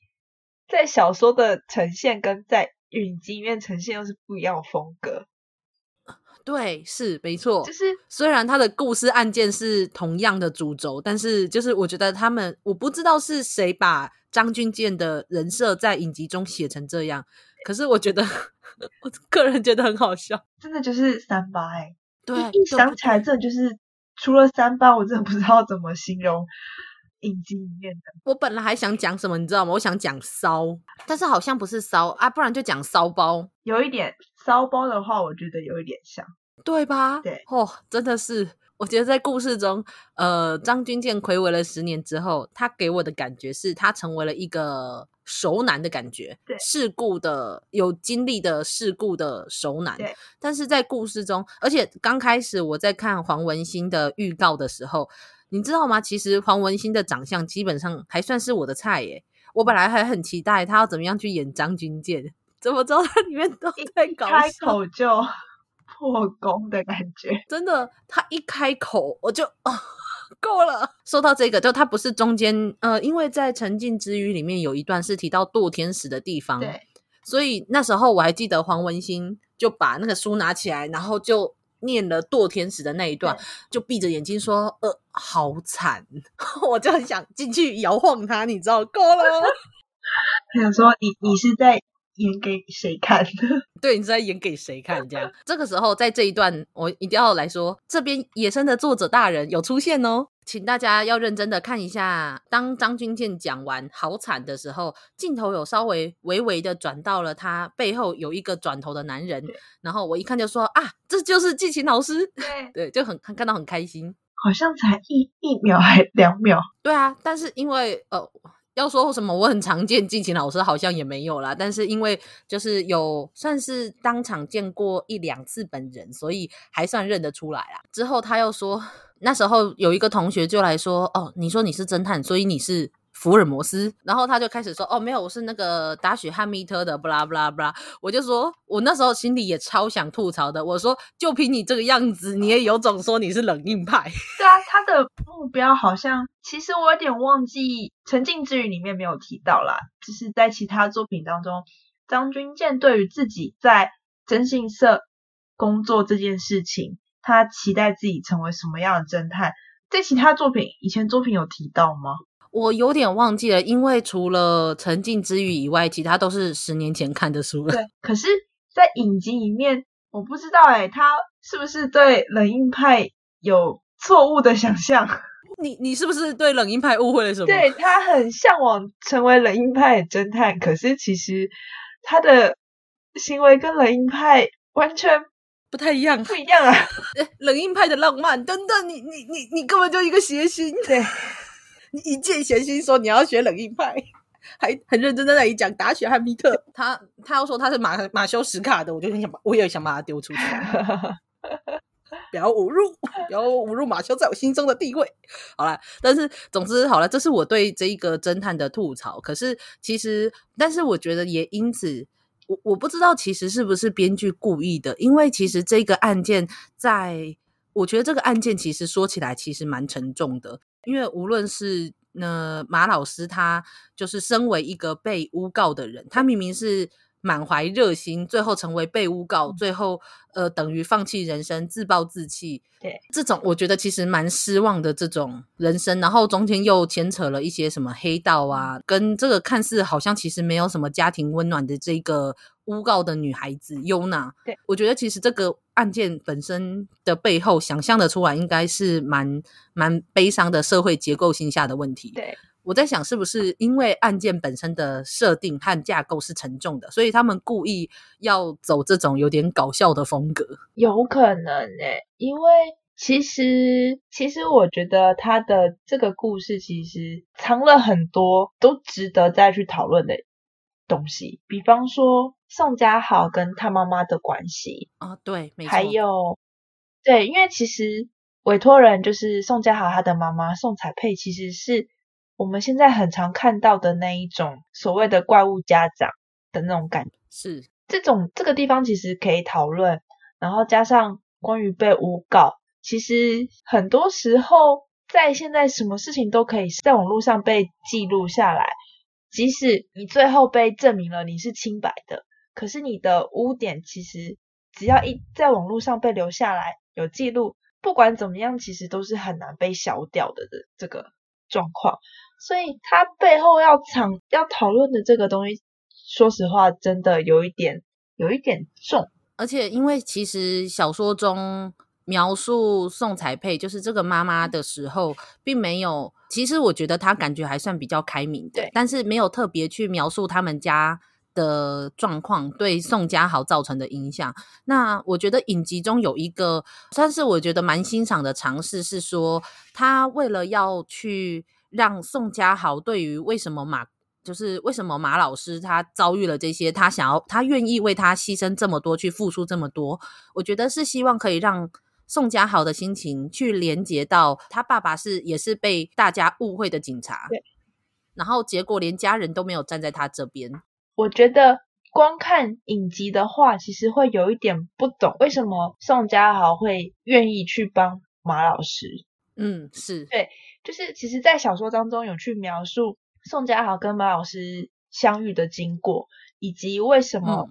在小说的呈现跟在影集里面呈现又是不一样的风格。对，是没错。就是虽然他的故事案件是同样的主轴，但是就是我觉得他们，我不知道是谁把张俊健的人设在影集中写成这样，可是我觉得，我个人觉得很好笑。真的就是三八哎、欸，对，一想起来，这就是除了三八，我真的不知道怎么形容影集里面的。我本来还想讲什么，你知道吗？我想讲骚，但是好像不是骚啊，不然就讲骚包，有一点骚包的话，我觉得有一点像。对吧？对，哦，真的是，我觉得在故事中，呃，张军健魁违了十年之后，他给我的感觉是他成为了一个熟男的感觉，对，世故的、有经历的世故的熟男。对，但是在故事中，而且刚开始我在看黄文兴的预告的时候，你知道吗？其实黄文兴的长相基本上还算是我的菜耶。我本来还很期待他要怎么样去演张军健，怎么知道他里面都在搞笑，开口就。破功的感觉，真的，他一开口我就啊，够了。说到这个，就他不是中间呃，因为在《沉浸之余》里面有一段是提到堕天使的地方，对，所以那时候我还记得黄文兴就把那个书拿起来，然后就念了堕天使的那一段，就闭着眼睛说：“呃，好惨。”我就很想进去摇晃他，你知道，够了。他想说：“你你是在？”演给谁看？对，你是在演给谁看？这样，这个时候在这一段，我一定要来说，这边野生的作者大人有出现哦，请大家要认真的看一下。当张君健讲完好惨的时候，镜头有稍微微微的转到了他背后有一个转头的男人，然后我一看就说啊，这就是季琴老师，对 对，就很看到很开心，好像才一一秒还两秒，对啊，但是因为呃。要说什么，我很常见季芹老师好像也没有啦，但是因为就是有算是当场见过一两次本人，所以还算认得出来啦。之后他又说，那时候有一个同学就来说，哦，你说你是侦探，所以你是。福尔摩斯，然后他就开始说：“哦，没有，我是那个达雪汉密特的，布拉布拉布拉。”我就说，我那时候心里也超想吐槽的。我说，就凭你这个样子，你也有种说你是冷硬派？对啊，他的目标好像，其实我有点忘记，《沉浸之语》里面没有提到啦。就是在其他作品当中，张军健对于自己在征信社工作这件事情，他期待自己成为什么样的侦探？在其他作品，以前作品有提到吗？我有点忘记了，因为除了《沉浸之语》以外，其他都是十年前看的书了。对，可是，在影集里面，我不知道哎，他是不是对冷硬派有错误的想象？你你是不是对冷硬派误会了什么？对，他很向往成为冷硬派的侦探，可是其实他的行为跟冷硬派完全不太一样，不一样啊！冷硬派的浪漫等等，你你你你根本就一个谐星，对。你一见贤心说你要学冷硬派，还很认真在那里讲达雪汉密特。他他要说他是马马修史卡的，我就很想把，我也想把他丢出去。不要侮辱，不要侮辱马修在我心中的地位。好了，但是总之好了，这是我对这一个侦探的吐槽。可是其实，但是我觉得也因此，我我不知道其实是不是编剧故意的，因为其实这个案件在，我觉得这个案件其实说起来其实蛮沉重的。因为无论是呃马老师，他就是身为一个被诬告的人，他明明是满怀热心，最后成为被诬告，最后呃等于放弃人生，自暴自弃。对，这种我觉得其实蛮失望的这种人生，然后中间又牵扯了一些什么黑道啊，跟这个看似好像其实没有什么家庭温暖的这个。诬告的女孩子优娜，对，我觉得其实这个案件本身的背后，想象的出来应该是蛮蛮悲伤的社会结构性下的问题。对，我在想是不是因为案件本身的设定和架构是沉重的，所以他们故意要走这种有点搞笑的风格？有可能诶、欸，因为其实其实我觉得他的这个故事其实藏了很多都值得再去讨论的东西，比方说。宋佳豪跟他妈妈的关系啊、哦，对，没错。还有，对，因为其实委托人就是宋佳豪他的妈妈宋彩佩，其实是我们现在很常看到的那一种所谓的怪物家长的那种感觉。是这种这个地方其实可以讨论，然后加上关于被诬告，其实很多时候在现在什么事情都可以在网络上被记录下来，即使你最后被证明了你是清白的，可是你的污点其实只要一在网络上被留下来有记录，不管怎么样，其实都是很难被消掉的的这个状况。所以他背后要藏要讨论的这个东西。说实话，真的有一点，有一点重。而且，因为其实小说中描述宋彩佩就是这个妈妈的时候，并没有。其实我觉得她感觉还算比较开明，的。但是没有特别去描述他们家的状况对宋家豪造成的影响。那我觉得影集中有一个，算是我觉得蛮欣赏的尝试，是说他为了要去让宋家豪对于为什么马。就是为什么马老师他遭遇了这些，他想要他愿意为他牺牲这么多，去付出这么多，我觉得是希望可以让宋佳豪的心情去连接到他爸爸是也是被大家误会的警察，对，然后结果连家人都没有站在他这边。我觉得光看影集的话，其实会有一点不懂为什么宋佳豪会愿意去帮马老师。嗯，是对，就是其实，在小说当中有去描述。宋佳豪跟马老师相遇的经过，以及为什么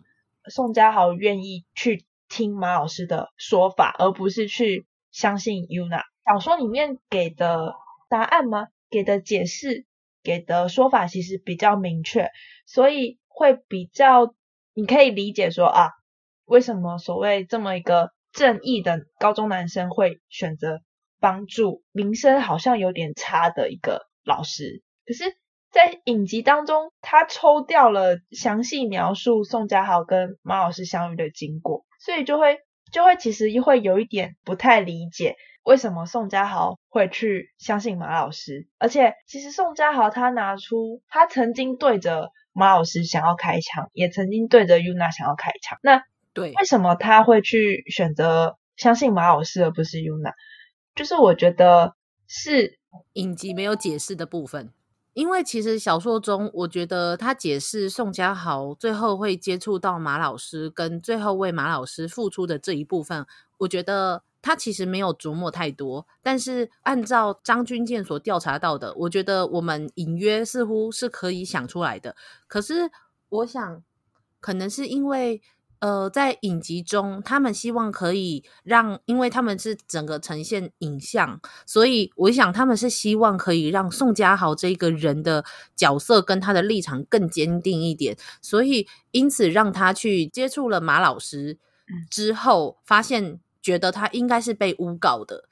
宋佳豪愿意去听马老师的说法，而不是去相信 Yuna。小说里面给的答案吗？给的解释、给的说法其实比较明确，所以会比较你可以理解说啊，为什么所谓这么一个正义的高中男生会选择帮助名声好像有点差的一个老师，可是。在影集当中，他抽掉了详细描述宋佳豪跟马老师相遇的经过，所以就会就会其实会有一点不太理解，为什么宋佳豪会去相信马老师，而且其实宋佳豪他拿出他曾经对着马老师想要开枪，也曾经对着 Yuna 想要开枪，那对为什么他会去选择相信马老师而不是 Yuna？就是我觉得是影集没有解释的部分。因为其实小说中，我觉得他解释宋家豪最后会接触到马老师，跟最后为马老师付出的这一部分，我觉得他其实没有琢磨太多。但是按照张军健所调查到的，我觉得我们隐约似乎是可以想出来的。可是我想，可能是因为。呃，在影集中，他们希望可以让，因为他们是整个呈现影像，所以我想他们是希望可以让宋佳豪这个人的角色跟他的立场更坚定一点，所以因此让他去接触了马老师之后，发现觉得他应该是被诬告的，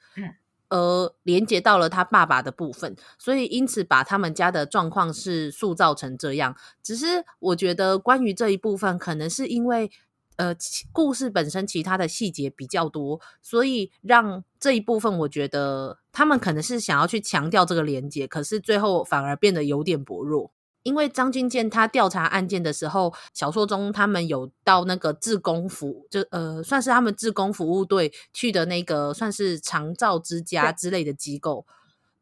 而连接到了他爸爸的部分，所以因此把他们家的状况是塑造成这样。只是我觉得关于这一部分，可能是因为。呃，故事本身其他的细节比较多，所以让这一部分我觉得他们可能是想要去强调这个连接，可是最后反而变得有点薄弱。因为张军健他调查案件的时候，小说中他们有到那个自工服，就呃算是他们自工服务队去的那个算是长照之家之类的机构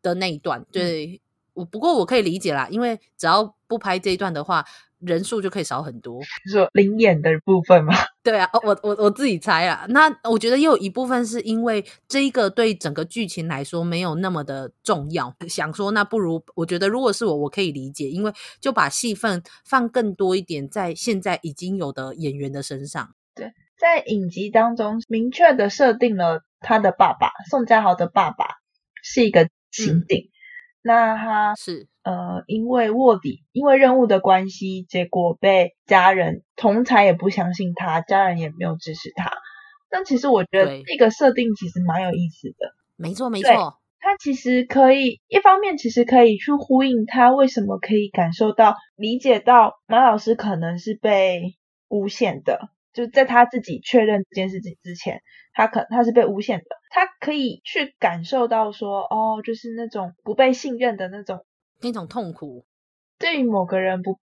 的那一段。对，我、嗯、不过我可以理解啦，因为只要不拍这一段的话。人数就可以少很多，说灵眼的部分吗？对啊，我我我自己猜啊。那我觉得又有一部分是因为这一个对整个剧情来说没有那么的重要，想说那不如我觉得如果是我，我可以理解，因为就把戏份放更多一点在现在已经有的演员的身上。对，在影集当中明确的设定了他的爸爸宋佳豪的爸爸是一个刑警，嗯、那他是。呃，因为卧底，因为任务的关系，结果被家人同才也不相信他，家人也没有支持他。但其实我觉得这个设定其实蛮有意思的。没错，没错。他其实可以一方面其实可以去呼应他为什么可以感受到、理解到马老师可能是被诬陷的。就在他自己确认这件事情之前，他可他是被诬陷的。他可以去感受到说，哦，就是那种不被信任的那种。那种痛苦，对于某个人不，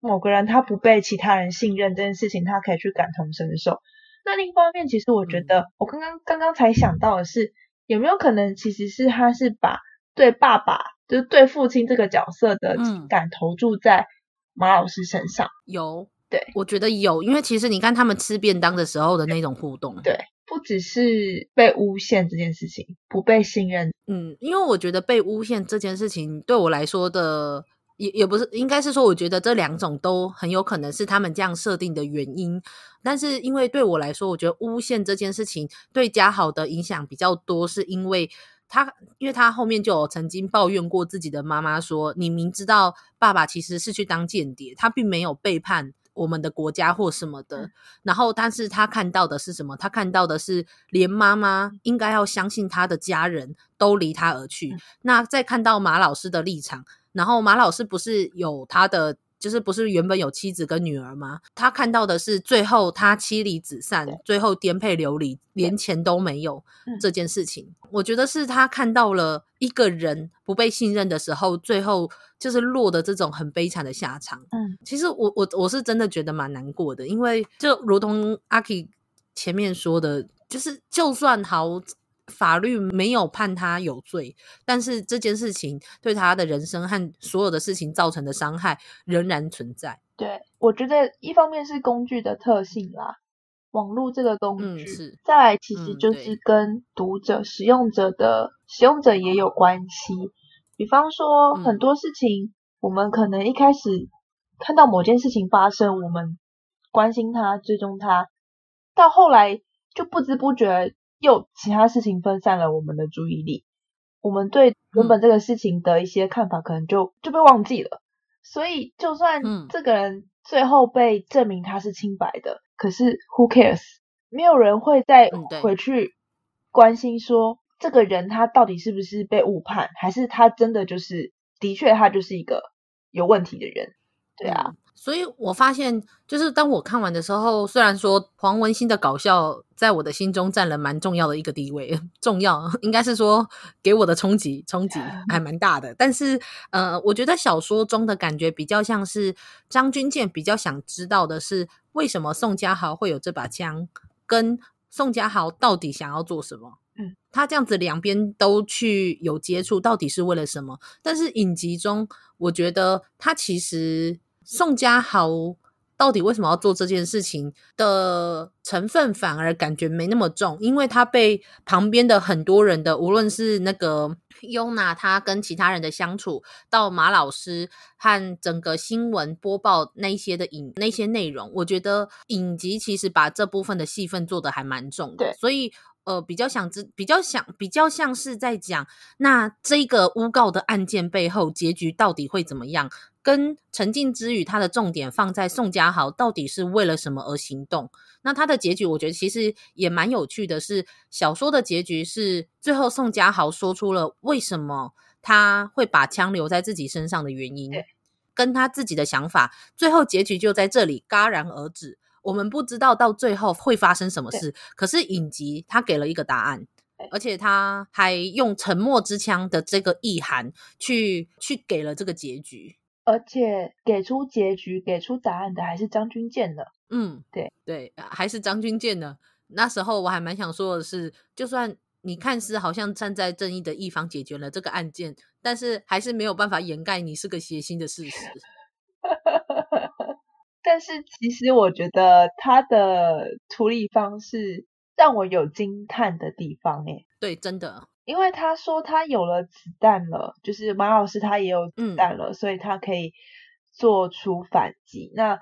某个人他不被其他人信任这件事情，他可以去感同身受。那另一方面，其实我觉得，嗯、我刚刚刚刚才想到的是，有没有可能其实是他是把对爸爸就是对父亲这个角色的情感投注在马老师身上？嗯、有，对，我觉得有，因为其实你看他们吃便当的时候的那种互动，对，不只是被诬陷这件事情，不被信任，嗯，因为我觉得被诬陷这件事情对我来说的。也也不是，应该是说，我觉得这两种都很有可能是他们这样设定的原因。但是，因为对我来说，我觉得诬陷这件事情对家豪的影响比较多，是因为他，因为他后面就有曾经抱怨过自己的妈妈说：“你明知道爸爸其实是去当间谍，他并没有背叛我们的国家或什么的。”然后，但是他看到的是什么？他看到的是连妈妈应该要相信他的家人都离他而去。那再看到马老师的立场。然后马老师不是有他的，就是不是原本有妻子跟女儿吗？他看到的是最后他妻离子散，最后颠沛流离，连钱都没有这件事情。我觉得是他看到了一个人不被信任的时候，最后就是落的这种很悲惨的下场。嗯，其实我我我是真的觉得蛮难过的，因为就如同阿 K 前面说的，就是就算好。法律没有判他有罪，但是这件事情对他的人生和所有的事情造成的伤害仍然存在。对，我觉得一方面是工具的特性啦，网络这个工具，嗯、是再来其实就是跟读者、嗯、使用者的使用者也有关系。比方说很多事情，我们可能一开始看到某件事情发生，我们关心他、追踪他，到后来就不知不觉。又其他事情分散了我们的注意力，我们对原本这个事情的一些看法可能就、嗯、就被忘记了。所以，就算这个人最后被证明他是清白的，嗯、可是 who cares？没有人会再回去关心说这个人他到底是不是被误判，还是他真的就是的确他就是一个有问题的人。对啊，嗯，所以我发现，就是当我看完的时候，虽然说黄文兴的搞笑在我的心中占了蛮重要的一个地位，重要应该是说给我的冲击冲击 还蛮大的，但是呃，我觉得小说中的感觉比较像是张军健比较想知道的是，为什么宋家豪会有这把枪，跟宋家豪到底想要做什么？嗯，他这样子两边都去有接触，到底是为了什么？但是影集中，我觉得他其实。宋家豪到底为什么要做这件事情的成分反而感觉没那么重，因为他被旁边的很多人的，无论是那个优娜，他跟其他人的相处，到马老师和整个新闻播报那些的影那些内容，我觉得影集其实把这部分的戏份做得还蛮重的，所以呃，比较想知，比较想，比较像是在讲那这个诬告的案件背后结局到底会怎么样。跟沉浸之语，他的重点放在宋家豪到底是为了什么而行动？那他的结局，我觉得其实也蛮有趣的是，小说的结局是最后宋家豪说出了为什么他会把枪留在自己身上的原因，跟他自己的想法。最后结局就在这里戛然而止。我们不知道到最后会发生什么事，可是影集他给了一个答案，而且他还用沉默之枪的这个意涵去去给了这个结局。而且给出结局、给出答案的还是张军健的。嗯，对对，还是张军健的。那时候我还蛮想说的是，就算你看似好像站在正义的一方解决了这个案件，但是还是没有办法掩盖你是个邪心的事实。但是其实我觉得他的处理方式让我有惊叹的地方。诶，对，真的。因为他说他有了子弹了，就是马老师他也有子弹了，嗯、所以他可以做出反击。那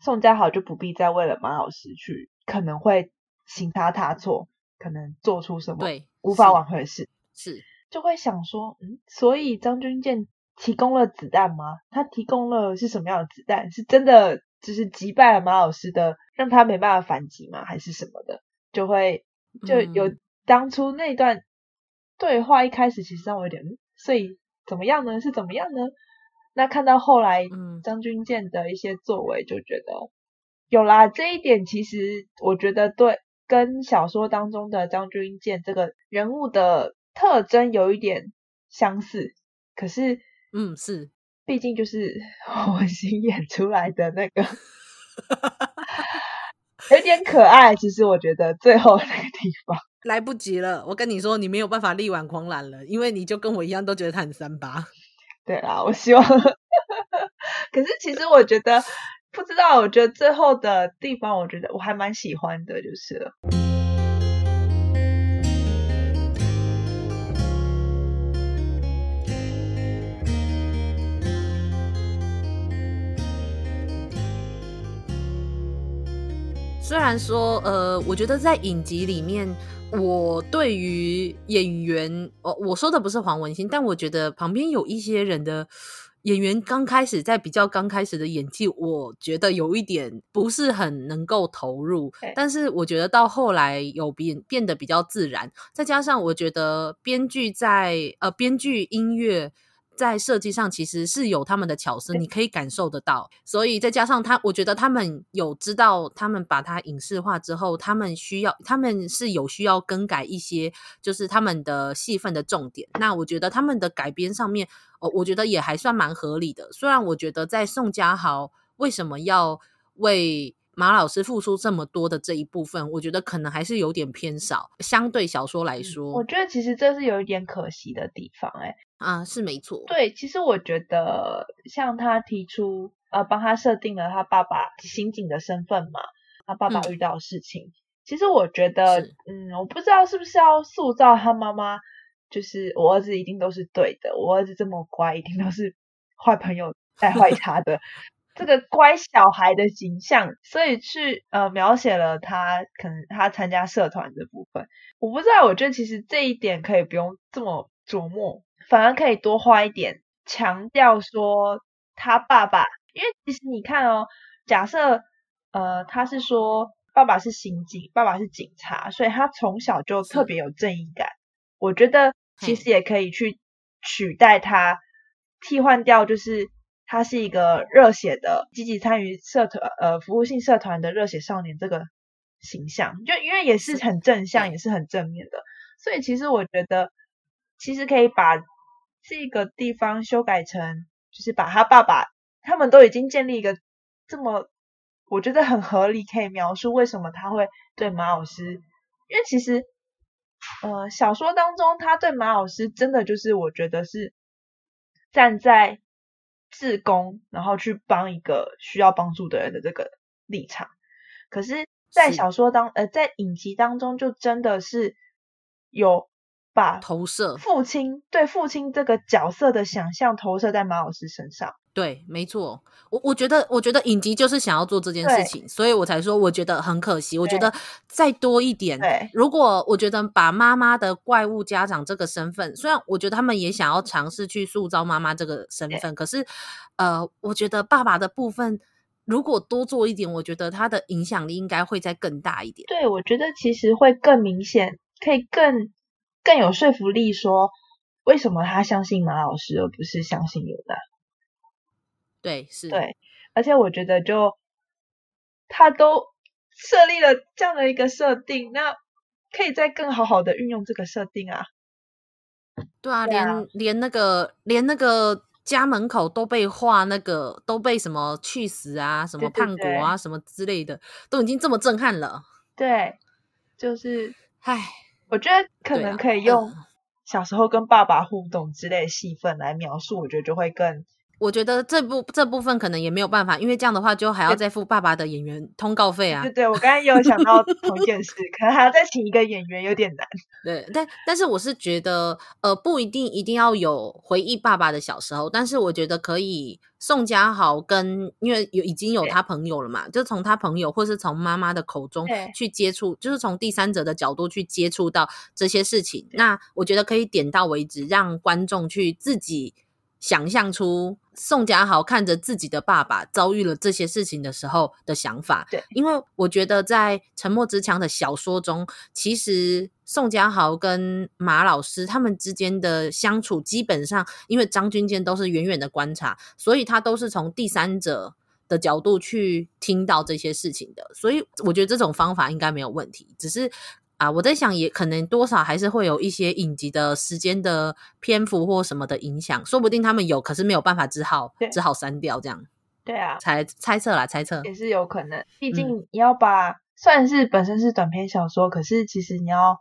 宋家豪就不必再为了马老师去可能会行差踏错，可能做出什么对无法挽回的事，是就会想说，嗯，所以张军健提供了子弹吗？他提供了是什么样的子弹？是真的就是击败了马老师的，让他没办法反击吗？还是什么的？就会就有当初那段。对话一开始其实让我有点，所以怎么样呢？是怎么样呢？那看到后来嗯张军健的一些作为，就觉得、嗯、有啦。这一点其实我觉得对，跟小说当中的张军健这个人物的特征有一点相似。可是，嗯，是，毕竟就是 我新演出来的那个，有点可爱。其实我觉得最后那个地方。来不及了。我跟你说，你没有办法力挽狂澜了，因为你就跟我一样，都觉得他很三八。对啦，我希望。可是其实我觉得，不知道，我觉得最后的地方，我觉得我还蛮喜欢的，就是了。虽然说，呃，我觉得在影集里面，我对于演员，我我说的不是黄文兴，但我觉得旁边有一些人的演员刚开始在比较刚开始的演技，我觉得有一点不是很能够投入。但是我觉得到后来有变变得比较自然，再加上我觉得编剧在呃编剧音乐。在设计上其实是有他们的巧思，你可以感受得到。所以再加上他，我觉得他们有知道，他们把它影视化之后，他们需要，他们是有需要更改一些，就是他们的戏份的重点。那我觉得他们的改编上面，哦，我觉得也还算蛮合理的。虽然我觉得在宋佳豪为什么要为马老师付出这么多的这一部分，我觉得可能还是有点偏少，相对小说来说。我觉得其实这是有一点可惜的地方，欸，哎，啊，是没错。对，其实我觉得像他提出，呃，帮他设定了他爸爸刑警的身份嘛，他爸爸遇到事情，嗯，其实我觉得，嗯，我不知道是不是要塑造他妈妈，就是我儿子一定都是对的，我儿子这么乖，一定都是坏朋友带坏他的。这个乖小孩的形象，所以去呃描写了他可能他参加社团的部分。我不知道，我觉得其实这一点可以不用这么琢磨，反而可以多花一点强调说他爸爸，因为其实你看哦，假设呃他是说爸爸是刑警，爸爸是警察，所以他从小就特别有正义感。我觉得其实也可以去取代他，替换掉就是。他是一个热血的、积极参与社团、呃服务性社团的热血少年，这个形象，就因为也是很正向，也是很正面的，所以其实我觉得，其实可以把这个地方修改成，就是把他爸爸，他们都已经建立一个这么，我觉得很合理，可以描述为什么他会对马老师，因为其实，呃，小说当中他对马老师真的就是我觉得是站在。自工，然后去帮一个需要帮助的人的这个立场，可是，在小说当呃，在影集当中，就真的是有把投射父亲对父亲这个角色的想象投射在马老师身上。对，没错，我我觉得，我觉得影集就是想要做这件事情，所以我才说，我觉得很可惜。我觉得再多一点，对，如果我觉得把妈妈的怪物家长这个身份，虽然我觉得他们也想要尝试去塑造妈妈这个身份，可是，呃，我觉得爸爸的部分如果多做一点，我觉得他的影响力应该会再更大一点。对，我觉得其实会更明显，可以更更有说服力，说为什么他相信马老师，而不是相信尤娜。对，是，对，而且我觉得就他都设立了这样的一个设定，那可以再更好好的运用这个设定啊。对啊，对啊，连连那个连那个家门口都被画那个都被什么去死啊，什么叛国啊，对对对，什么之类的，都已经这么震撼了。对，就是，唉，我觉得可能可以用小时候跟爸爸互动之类的戏份来描述，我觉得就会更。我觉得这部这部分可能也没有办法，因为这样的话就还要再付爸爸的演员通告费啊。对对，我刚才也有想到同一件事，可能还要再请一个演员，有点难。对，但但是我是觉得，呃，不一定一定要有回忆爸爸的小时候，但是我觉得可以。宋佳豪跟因为有已经有他朋友了嘛，就从他朋友或是从妈妈的口中去接触，就是从第三者的角度去接触到这些事情。那我觉得可以点到为止，让观众去自己。想象出宋佳豪看着自己的爸爸遭遇了这些事情的时候的想法。对，因为我觉得在《沉默之墙》的小说中，其实宋佳豪跟马老师他们之间的相处，基本上因为张军健都是远远的观察，所以他都是从第三者的角度去听到这些事情的。所以我觉得这种方法应该没有问题，只是。啊，我在想，也可能多少还是会有一些影集的时间的篇幅或什么的影响，说不定他们有，可是没有办法，只好只好删掉这样。对啊，猜猜测啦，猜测也是有可能。毕竟你要把，虽然是本身是短篇小说，可是其实你要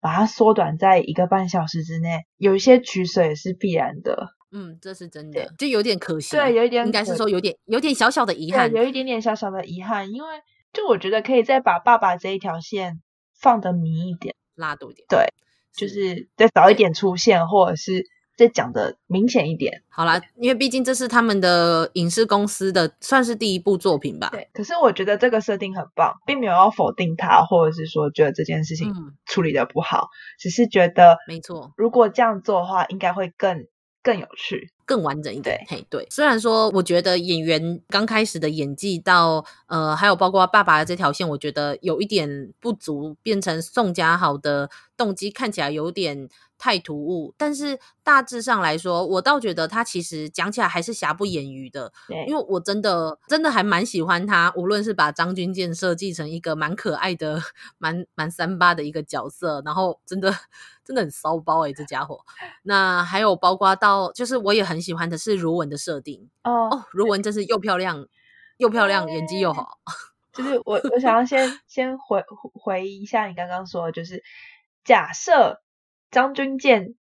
把它缩短在一个半小时之内，有一些取舍也是必然的。嗯，这是真的，就有点可惜。对，有一点，应该是说有点有点小小的遗憾，有一点点小小的遗憾，因为就我觉得可以再把爸爸这一条线放的迷一点，拉多一点。对，就是再早一点出现，或者是。再讲的明显一点，好啦，因为毕竟这是他们的影视公司的算是第一部作品吧。对，可是我觉得这个设定很棒，并没有要否定它，或者是说觉得这件事情处理的不好，嗯、只是觉得没错，如果这样做的话，应该会更更有趣。更完整一点，嘿，对。虽然说，我觉得演员刚开始的演技到呃，还有包括爸爸的这条线，我觉得有一点不足，变成宋佳豪的动机看起来有点太突兀。但是大致上来说，我倒觉得他其实讲起来还是瑕不掩瑜的。对，因为我真的真的还蛮喜欢他，无论是把张军健设计成一个蛮可爱的、蛮蛮三八的一个角色，然后真的真的很骚包诶、欸、这家伙。那还有包括到，就是我也很。喜欢的是如文的设定哦，哦，如文真是又漂亮又漂亮，演技又好。就是我我想要先先回回忆一下你刚刚说的，就是假设张军健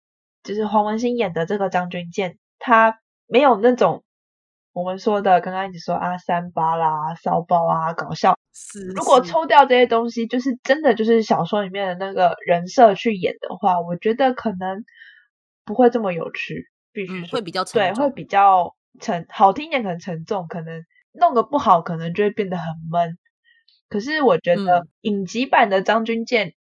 就是黄文兴演的这个张军健，他没有那种我们说的刚刚一直说啊三八啦、骚包啊、搞笑。是，是，如果抽掉这些东西，就是真的就是小说里面的那个人设去演的话，我觉得可能不会这么有趣。必须、嗯、会比较沉重，对，会比较沉，好听一点可能沉重，可能弄个不好，可能就会变得很闷。可是我觉得影集版的张军健，嗯、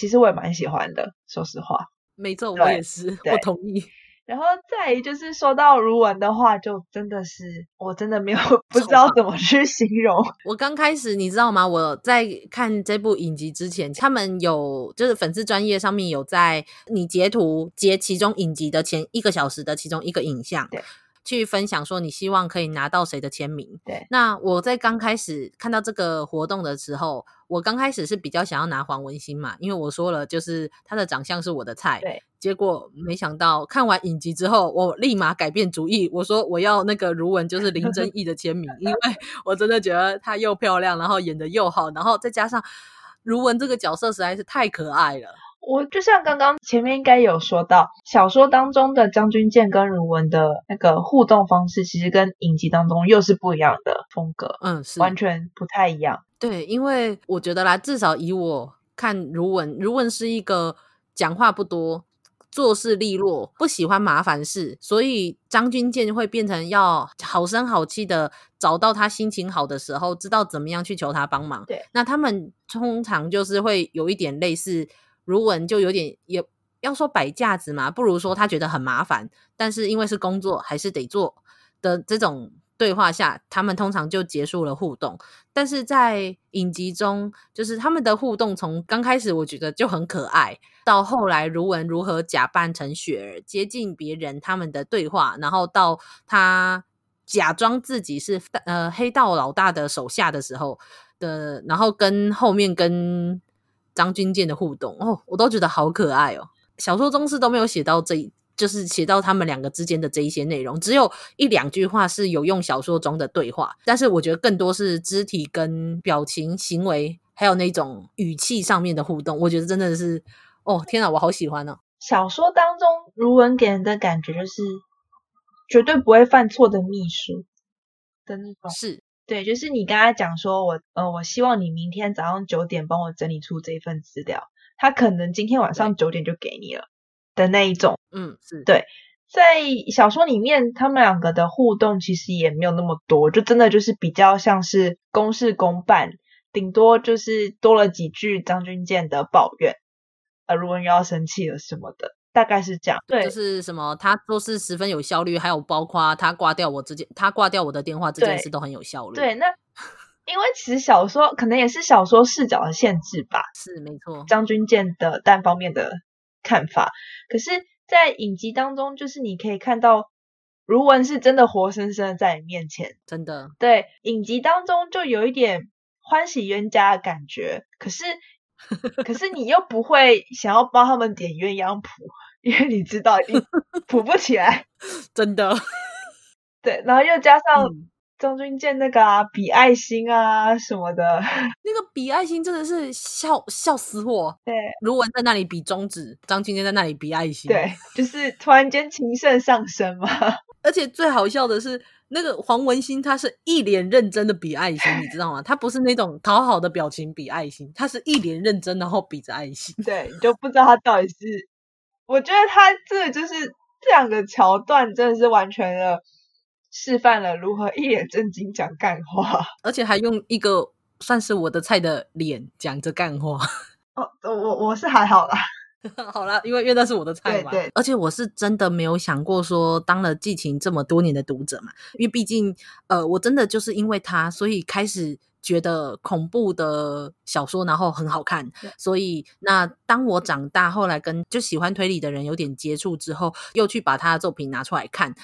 其实我也蛮喜欢的，说实话。没错，我也是，我同意。然后再就是说到如文的话，就真的是我真的没有 不知道怎么去形容。我刚开始你知道吗？我在看这部影集之前，他们有就是粉丝专业上面有在你截图截其中影集的前一个小时的其中一个影像。对。去分享说你希望可以拿到谁的签名？对，那我在刚开始看到这个活动的时候，我刚开始是比较想要拿黄文兴嘛，因为我说了就是他的长相是我的菜。对，结果没想到看完影集之后，我立马改变主意，我说我要那个如文，就是林真 义的签名，因为我真的觉得她又漂亮，然后演的又好，然后再加上如文这个角色实在是太可爱了。我就像刚刚前面应该有说到，小说当中的张军健跟如文的那个互动方式，其实跟影集当中又是不一样的风格，嗯，是完全不太一样。对，因为我觉得啦，至少以我看如文，如文是一个讲话不多、做事利落、不喜欢麻烦事，所以张军健会变成要好声好气的找到他心情好的时候，知道怎么样去求他帮忙。对，那他们通常就是会有一点类似。如文就有点也要说摆架子嘛，不如说他觉得很麻烦，但是因为是工作还是得做的这种对话下，他们通常就结束了互动。但是在影集中，就是他们的互动从刚开始我觉得就很可爱，到后来如文如何假扮成雪儿接近别人，他们的对话，然后到他假装自己是呃黑道老大的手下的时候的，然后跟后面跟。张军健的互动哦，我都觉得好可爱哦。小说中是都没有写到这，就是写到他们两个之间的这一些内容，只有一两句话是有用小说中的对话，但是我觉得更多是肢体跟表情、行为，还有那种语气上面的互动。我觉得真的是哦，天哪，我好喜欢哦。小说当中，如文给人的感觉就是绝对不会犯错的秘书的那种，是。对，就是你跟他讲说我，我呃，我希望你明天早上九点帮我整理出这份资料，他可能今天晚上九点就给你了的那一种。嗯，是对，在小说里面，他们两个的互动其实也没有那么多，就真的就是比较像是公事公办，顶多就是多了几句张军健的抱怨，啊，如果你要生气了什么的。大概是这样，对，就是什么，他做事十分有效率，还有包括他挂掉我这件，他挂掉我的电话这件事都很有效率。对，对，那因为其实小说可能也是小说视角的限制吧，是没错。张军健的单方面的看法，可是，在影集当中，就是你可以看到如文是真的活生生的在你面前，真的。对，影集当中就有一点欢喜冤家的感觉，可是。可是你又不会想要帮他们点鸳鸯谱，因为你知道一定谱不起来，真的。对，然后又加上张军健那个啊，比爱心啊什么的，那个比爱心真的是笑笑死我。对，卢文在那里比中指，张军健在那里比爱心。对，就是突然间情圣上升嘛。而且最好笑的是，那个黄文兴他是一脸认真的比爱心，你知道吗？他不是那种讨好的表情比爱心，他是一脸认真，然后比着爱心。对，你就不知道他到底是，我觉得他这就是这两个桥段，真的是完全的。示范了如何一脸正经讲干话，而且还用一个算是我的菜的脸讲着干话。哦，我我是还好啦，好啦，因为因为那是我的菜嘛。对对。而且我是真的没有想过说当了季晴这么多年的读者嘛，因为毕竟呃，我真的就是因为他，所以开始觉得恐怖的小说然后很好看。所以那当我长大后来跟就喜欢推理的人有点接触之后，又去把他的作品拿出来看。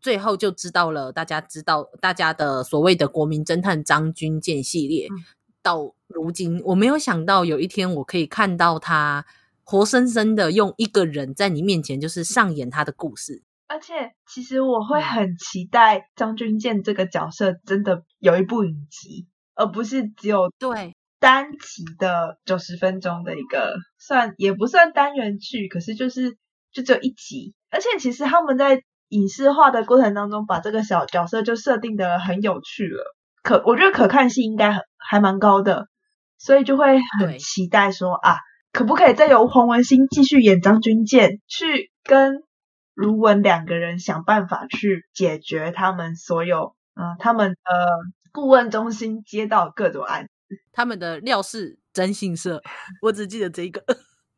最后就知道了，大家知道大家的所谓的国民侦探张军健系列，嗯、到如今我没有想到有一天我可以看到他活生生的用一个人在你面前就是上演他的故事，而且其实我会很期待张军健这个角色真的有一部影集，而不是只有对。单集的九十分钟的一个算也不算单元剧，可是就是就只有一集，而且其实他们在。影视化的过程当中，把这个小角色就设定的很有趣了，可我觉得可看性应该很还蛮高的，所以就会很期待说啊，可不可以再由黄文兴继续演张军舰，去跟卢文两个人想办法去解决他们所有嗯、呃、他们的顾问中心接到各种案子，他们的廖氏征信社，我只记得这一个，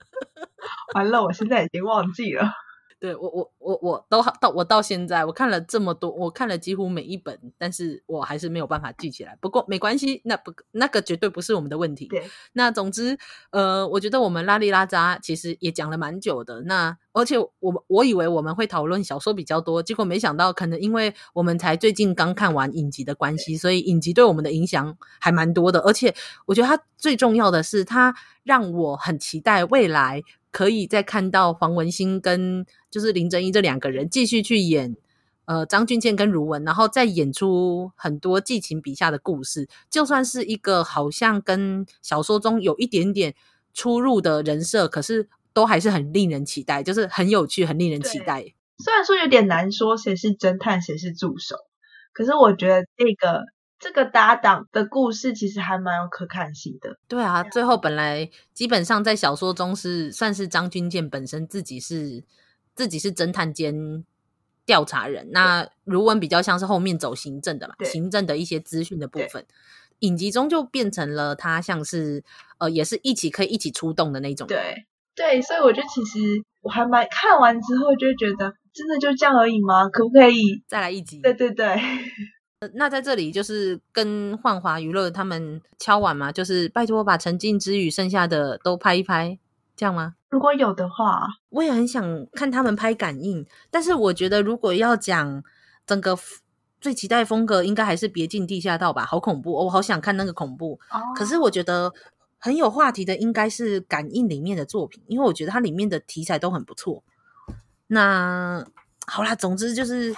完了，我现在已经忘记了。对我我我我都到我到现在我看了这么多，我看了几乎每一本，但是我还是没有办法记起来。不过没关系，那不那个绝对不是我们的问题。对，那总之，呃，我觉得我们拉里拉扎其实也讲了蛮久的。那而且我我以为我们会讨论小说比较多，结果没想到可能因为我们才最近刚看完影集的关系，所以影集对我们的影响还蛮多的。而且我觉得它最重要的是，它让我很期待未来。可以再看到黄文兴跟就是林正英这两个人继续去演，呃，张俊健跟如文，然后再演出很多寄情笔下的故事。就算是一个好像跟小说中有一点点出入的人设，可是都还是很令人期待，就是很有趣，很令人期待。虽然说有点难说谁是侦探，谁是助手，可是我觉得这个。这个搭档的故事其实还蛮有可看性的。对啊，最后本来基本上在小说中是算是张军健本身自己是自己是侦探兼调查人，那如文比较像是后面走行政的嘛，行政的一些资讯的部分。影集中就变成了他像是呃，也是一起可以一起出动的那种。对对，所以我觉得其实我还蛮看完之后就觉得真的就这样而已吗？可不可以再来一集？对对对。那在这里就是跟幻华娱乐他们敲碗嘛，就是拜托把《沉浸之雨》剩下的都拍一拍，这样吗？如果有的话，我也很想看他们拍感应。但是我觉得如果要讲整个最期待风格，应该还是《别进地下道》吧，好恐怖，我好想看那个恐怖。哦。可是我觉得很有话题的应该是感应里面的作品，因为我觉得它里面的题材都很不错。那好啦，总之就是。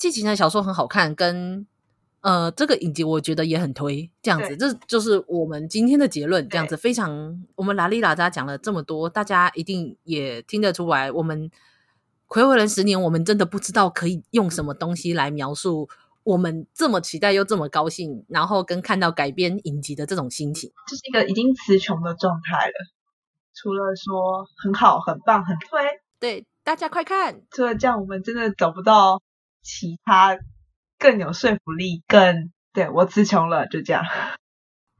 季晴的小说很好看，跟呃这个影集我觉得也很推，这样子，这就是我们今天的结论。这样子非常，我们拉里拉杂讲了这么多，大家一定也听得出来，我们睽违了十年，我们真的不知道可以用什么东西来描述我们这么期待又这么高兴，然后跟看到改编影集的这种心情，就是一个已经词穷的状态了。除了说很好、很棒、很推，对大家快看。除了这样，我们真的找不到。其他更有说服力，更对我词穷了，就这样。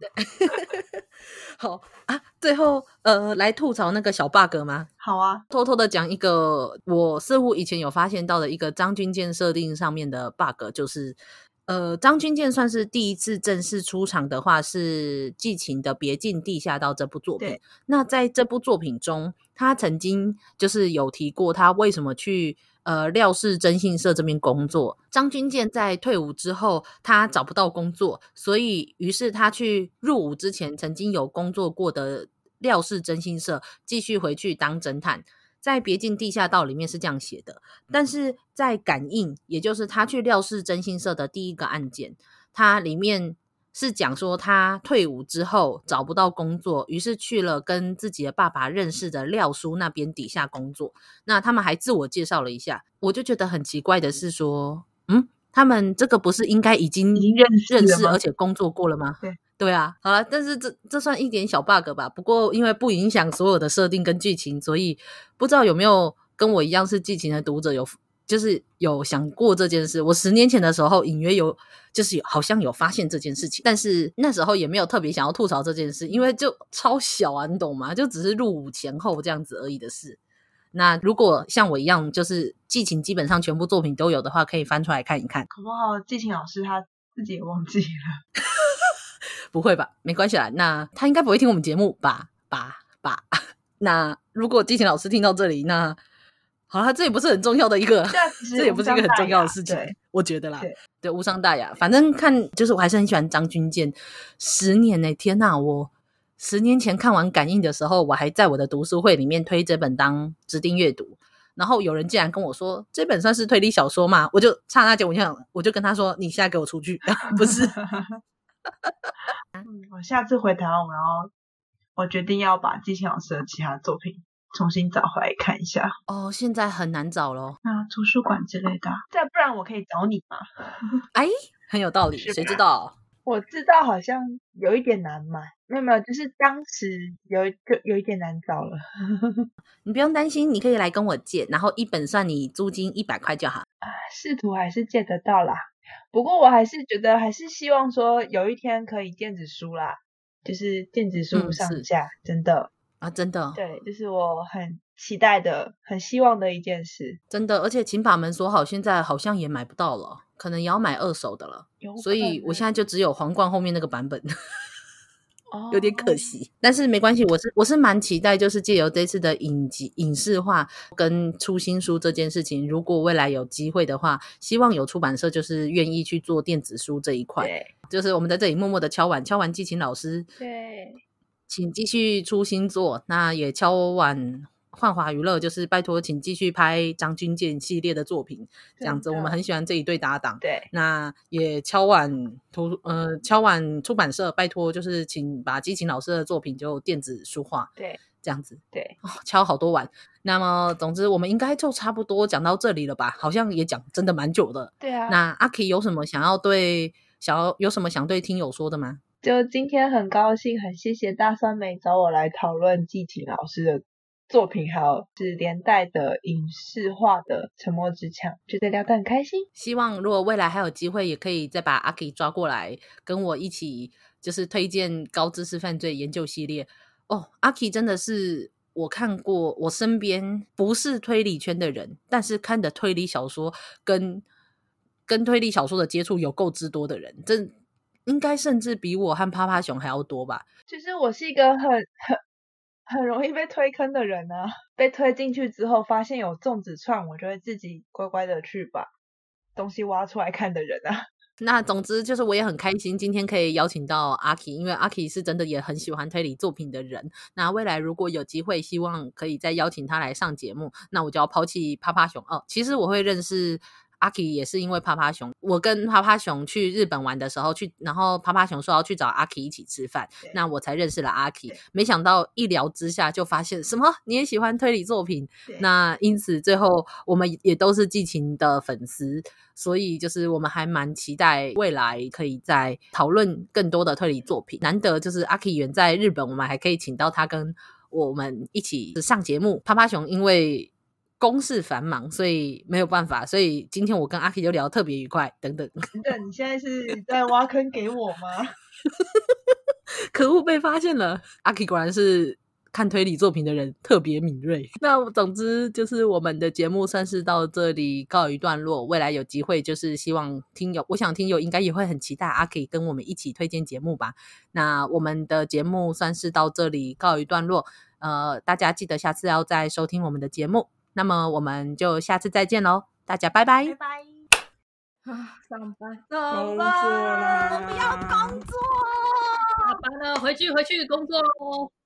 好啊，最后呃，来吐槽那个小 bug 吗？好啊，偷偷的讲一个，我似乎以前有发现到的一个张军舰设定上面的 bug，就是呃，张军健算是第一次正式出场的话，是季晴的《别进地下道》这部作品。那在这部作品中，他曾经就是有提过他为什么去。呃，廖氏征信社这边工作，张军健在退伍之后，他找不到工作，所以于是他去入伍之前曾经有工作过的廖氏征信社，继续回去当侦探。在《别进地下道》里面是这样写的，但是在《感应》，也就是他去廖氏征信社的第一个案件，它里面是讲说他退伍之后找不到工作，于是去了跟自己的爸爸认识的廖叔那边底下工作。那他们还自我介绍了一下，我就觉得很奇怪的是说，嗯，他们这个不是应该已经认识而且工作过了吗？对。对啊，好了，但是这这算一点小 bug 吧。不过因为不影响所有的设定跟剧情，所以不知道有没有跟我一样是剧情的读者有，就是有想过这件事。我十年前的时候隐约有，就是有好像有发现这件事情，但是那时候也没有特别想要吐槽这件事，因为就超小啊，你懂吗？就只是入伍前后这样子而已的事。那如果像我一样，就是剧情基本上全部作品都有的话，可以翻出来看一看。可不好，剧情老师他自己也忘记了。不会吧？没关系啦。那他应该不会听我们节目吧？吧吧。那如果季晴老师听到这里，那好了，这也不是很重要的一个，这也不是一个很重要的事情，我觉得啦。对，对，无伤大雅。反正看，就是我还是很喜欢张军健。十年呢、欸？天呐！我十年前看完《感应》的时候，我还在我的读书会里面推这本当指定阅读。然后有人竟然跟我说，这本算是推理小说嘛？我就刹那间，我就想，我就跟他说：“你现在给我出去！” 不是。嗯，我下次回台湾，然后我决定要把季晴老师的其他作品重新找回来看一下。哦，现在很难找咯。那图书馆之类的，再不然我可以找你吗？哎，很有道理，谁知道？我知道，好像有一点难买。没有没有，就是当时有就有一点难找了。你不用担心，你可以来跟我借，然后一本算你租金一百块就好。啊，试图还是借得到啦。不过我还是觉得，还是希望说有一天可以电子书啦，就是电子书上架，嗯、真的啊，真的，对，就是我很期待的、很希望的一件事，真的。而且请把门锁好，现在好像也买不到了，可能也要买二手的了，所以我现在就只有皇冠后面那个版本。有点可惜，哦、但是没关系，我是我是蛮期待，就是借由这次的影集影视化跟出新书这件事情，如果未来有机会的话，希望有出版社就是愿意去做电子书这一块。对，就是我们在这里默默的敲碗，敲完季晴老师，对，请继续出新作，那也敲碗。幻华娱乐就是拜托，请继续拍张军健系列的作品，这样子我们很喜欢这一对搭档。对，那也敲碗图呃敲碗出版社，拜托就是请把激情老师的作品就电子书化。对，这样子。对，哦，敲好多碗。那么总之我们应该就差不多讲到这里了吧？好像也讲真的蛮久的。对啊。那阿 K 有什么想要对想要有什么想对听友说的吗？就今天很高兴，很谢谢大酸梅找我来讨论季晴老师的。作品还有是连带的影视化的《沉默之墙》，觉得聊得很开心。希望如果未来还有机会，也可以再把阿 K 抓过来，跟我一起就是推荐高知识犯罪研究系列。哦，阿 K 真的是我看过我身边不是推理圈的人，但是看的推理小说跟跟推理小说的接触有够之多的人，真应该甚至比我和趴趴熊还要多吧？其实我是一个很很。很容易被推坑的人呢、啊，被推进去之后，发现有粽子串，我就会自己乖乖的去把东西挖出来看的人啊。那总之就是我也很开心，今天可以邀请到阿 K，因为阿 K 是真的也很喜欢推理作品的人。那未来如果有机会，希望可以再邀请他来上节目，那我就要抛弃趴趴熊哦。其实我会认识。阿 K 也是因为趴趴熊，我跟趴趴熊去日本玩的时候去，然后趴趴熊说要去找阿 K 一起吃饭，那我才认识了阿 K。没想到一聊之下就发现什么，你也喜欢推理作品，那因此最后我们也都是季晴的粉丝，所以就是我们还蛮期待未来可以再讨论更多的推理作品。难得就是阿 K 远在日本，我们还可以请到他跟我们一起上节目。趴趴熊因为。公事繁忙，所以没有办法。所以今天我跟阿 K 就聊得特别愉快。等等，等等，你现在是在挖坑给我吗？可恶，被发现了！阿 K 果然是看推理作品的人，特别敏锐。那总之就是我们的节目算是到这里告一段落。未来有机会，就是希望听友，我想听友应该也会很期待阿 K 跟我们一起推荐节目吧。那我们的节目算是到这里告一段落。呃，大家记得下次要再收听我们的节目。那么我们就下次再见喽，大家拜拜。拜拜。啊，上班，上班，我不要工作。下班了，回去回去工作喽。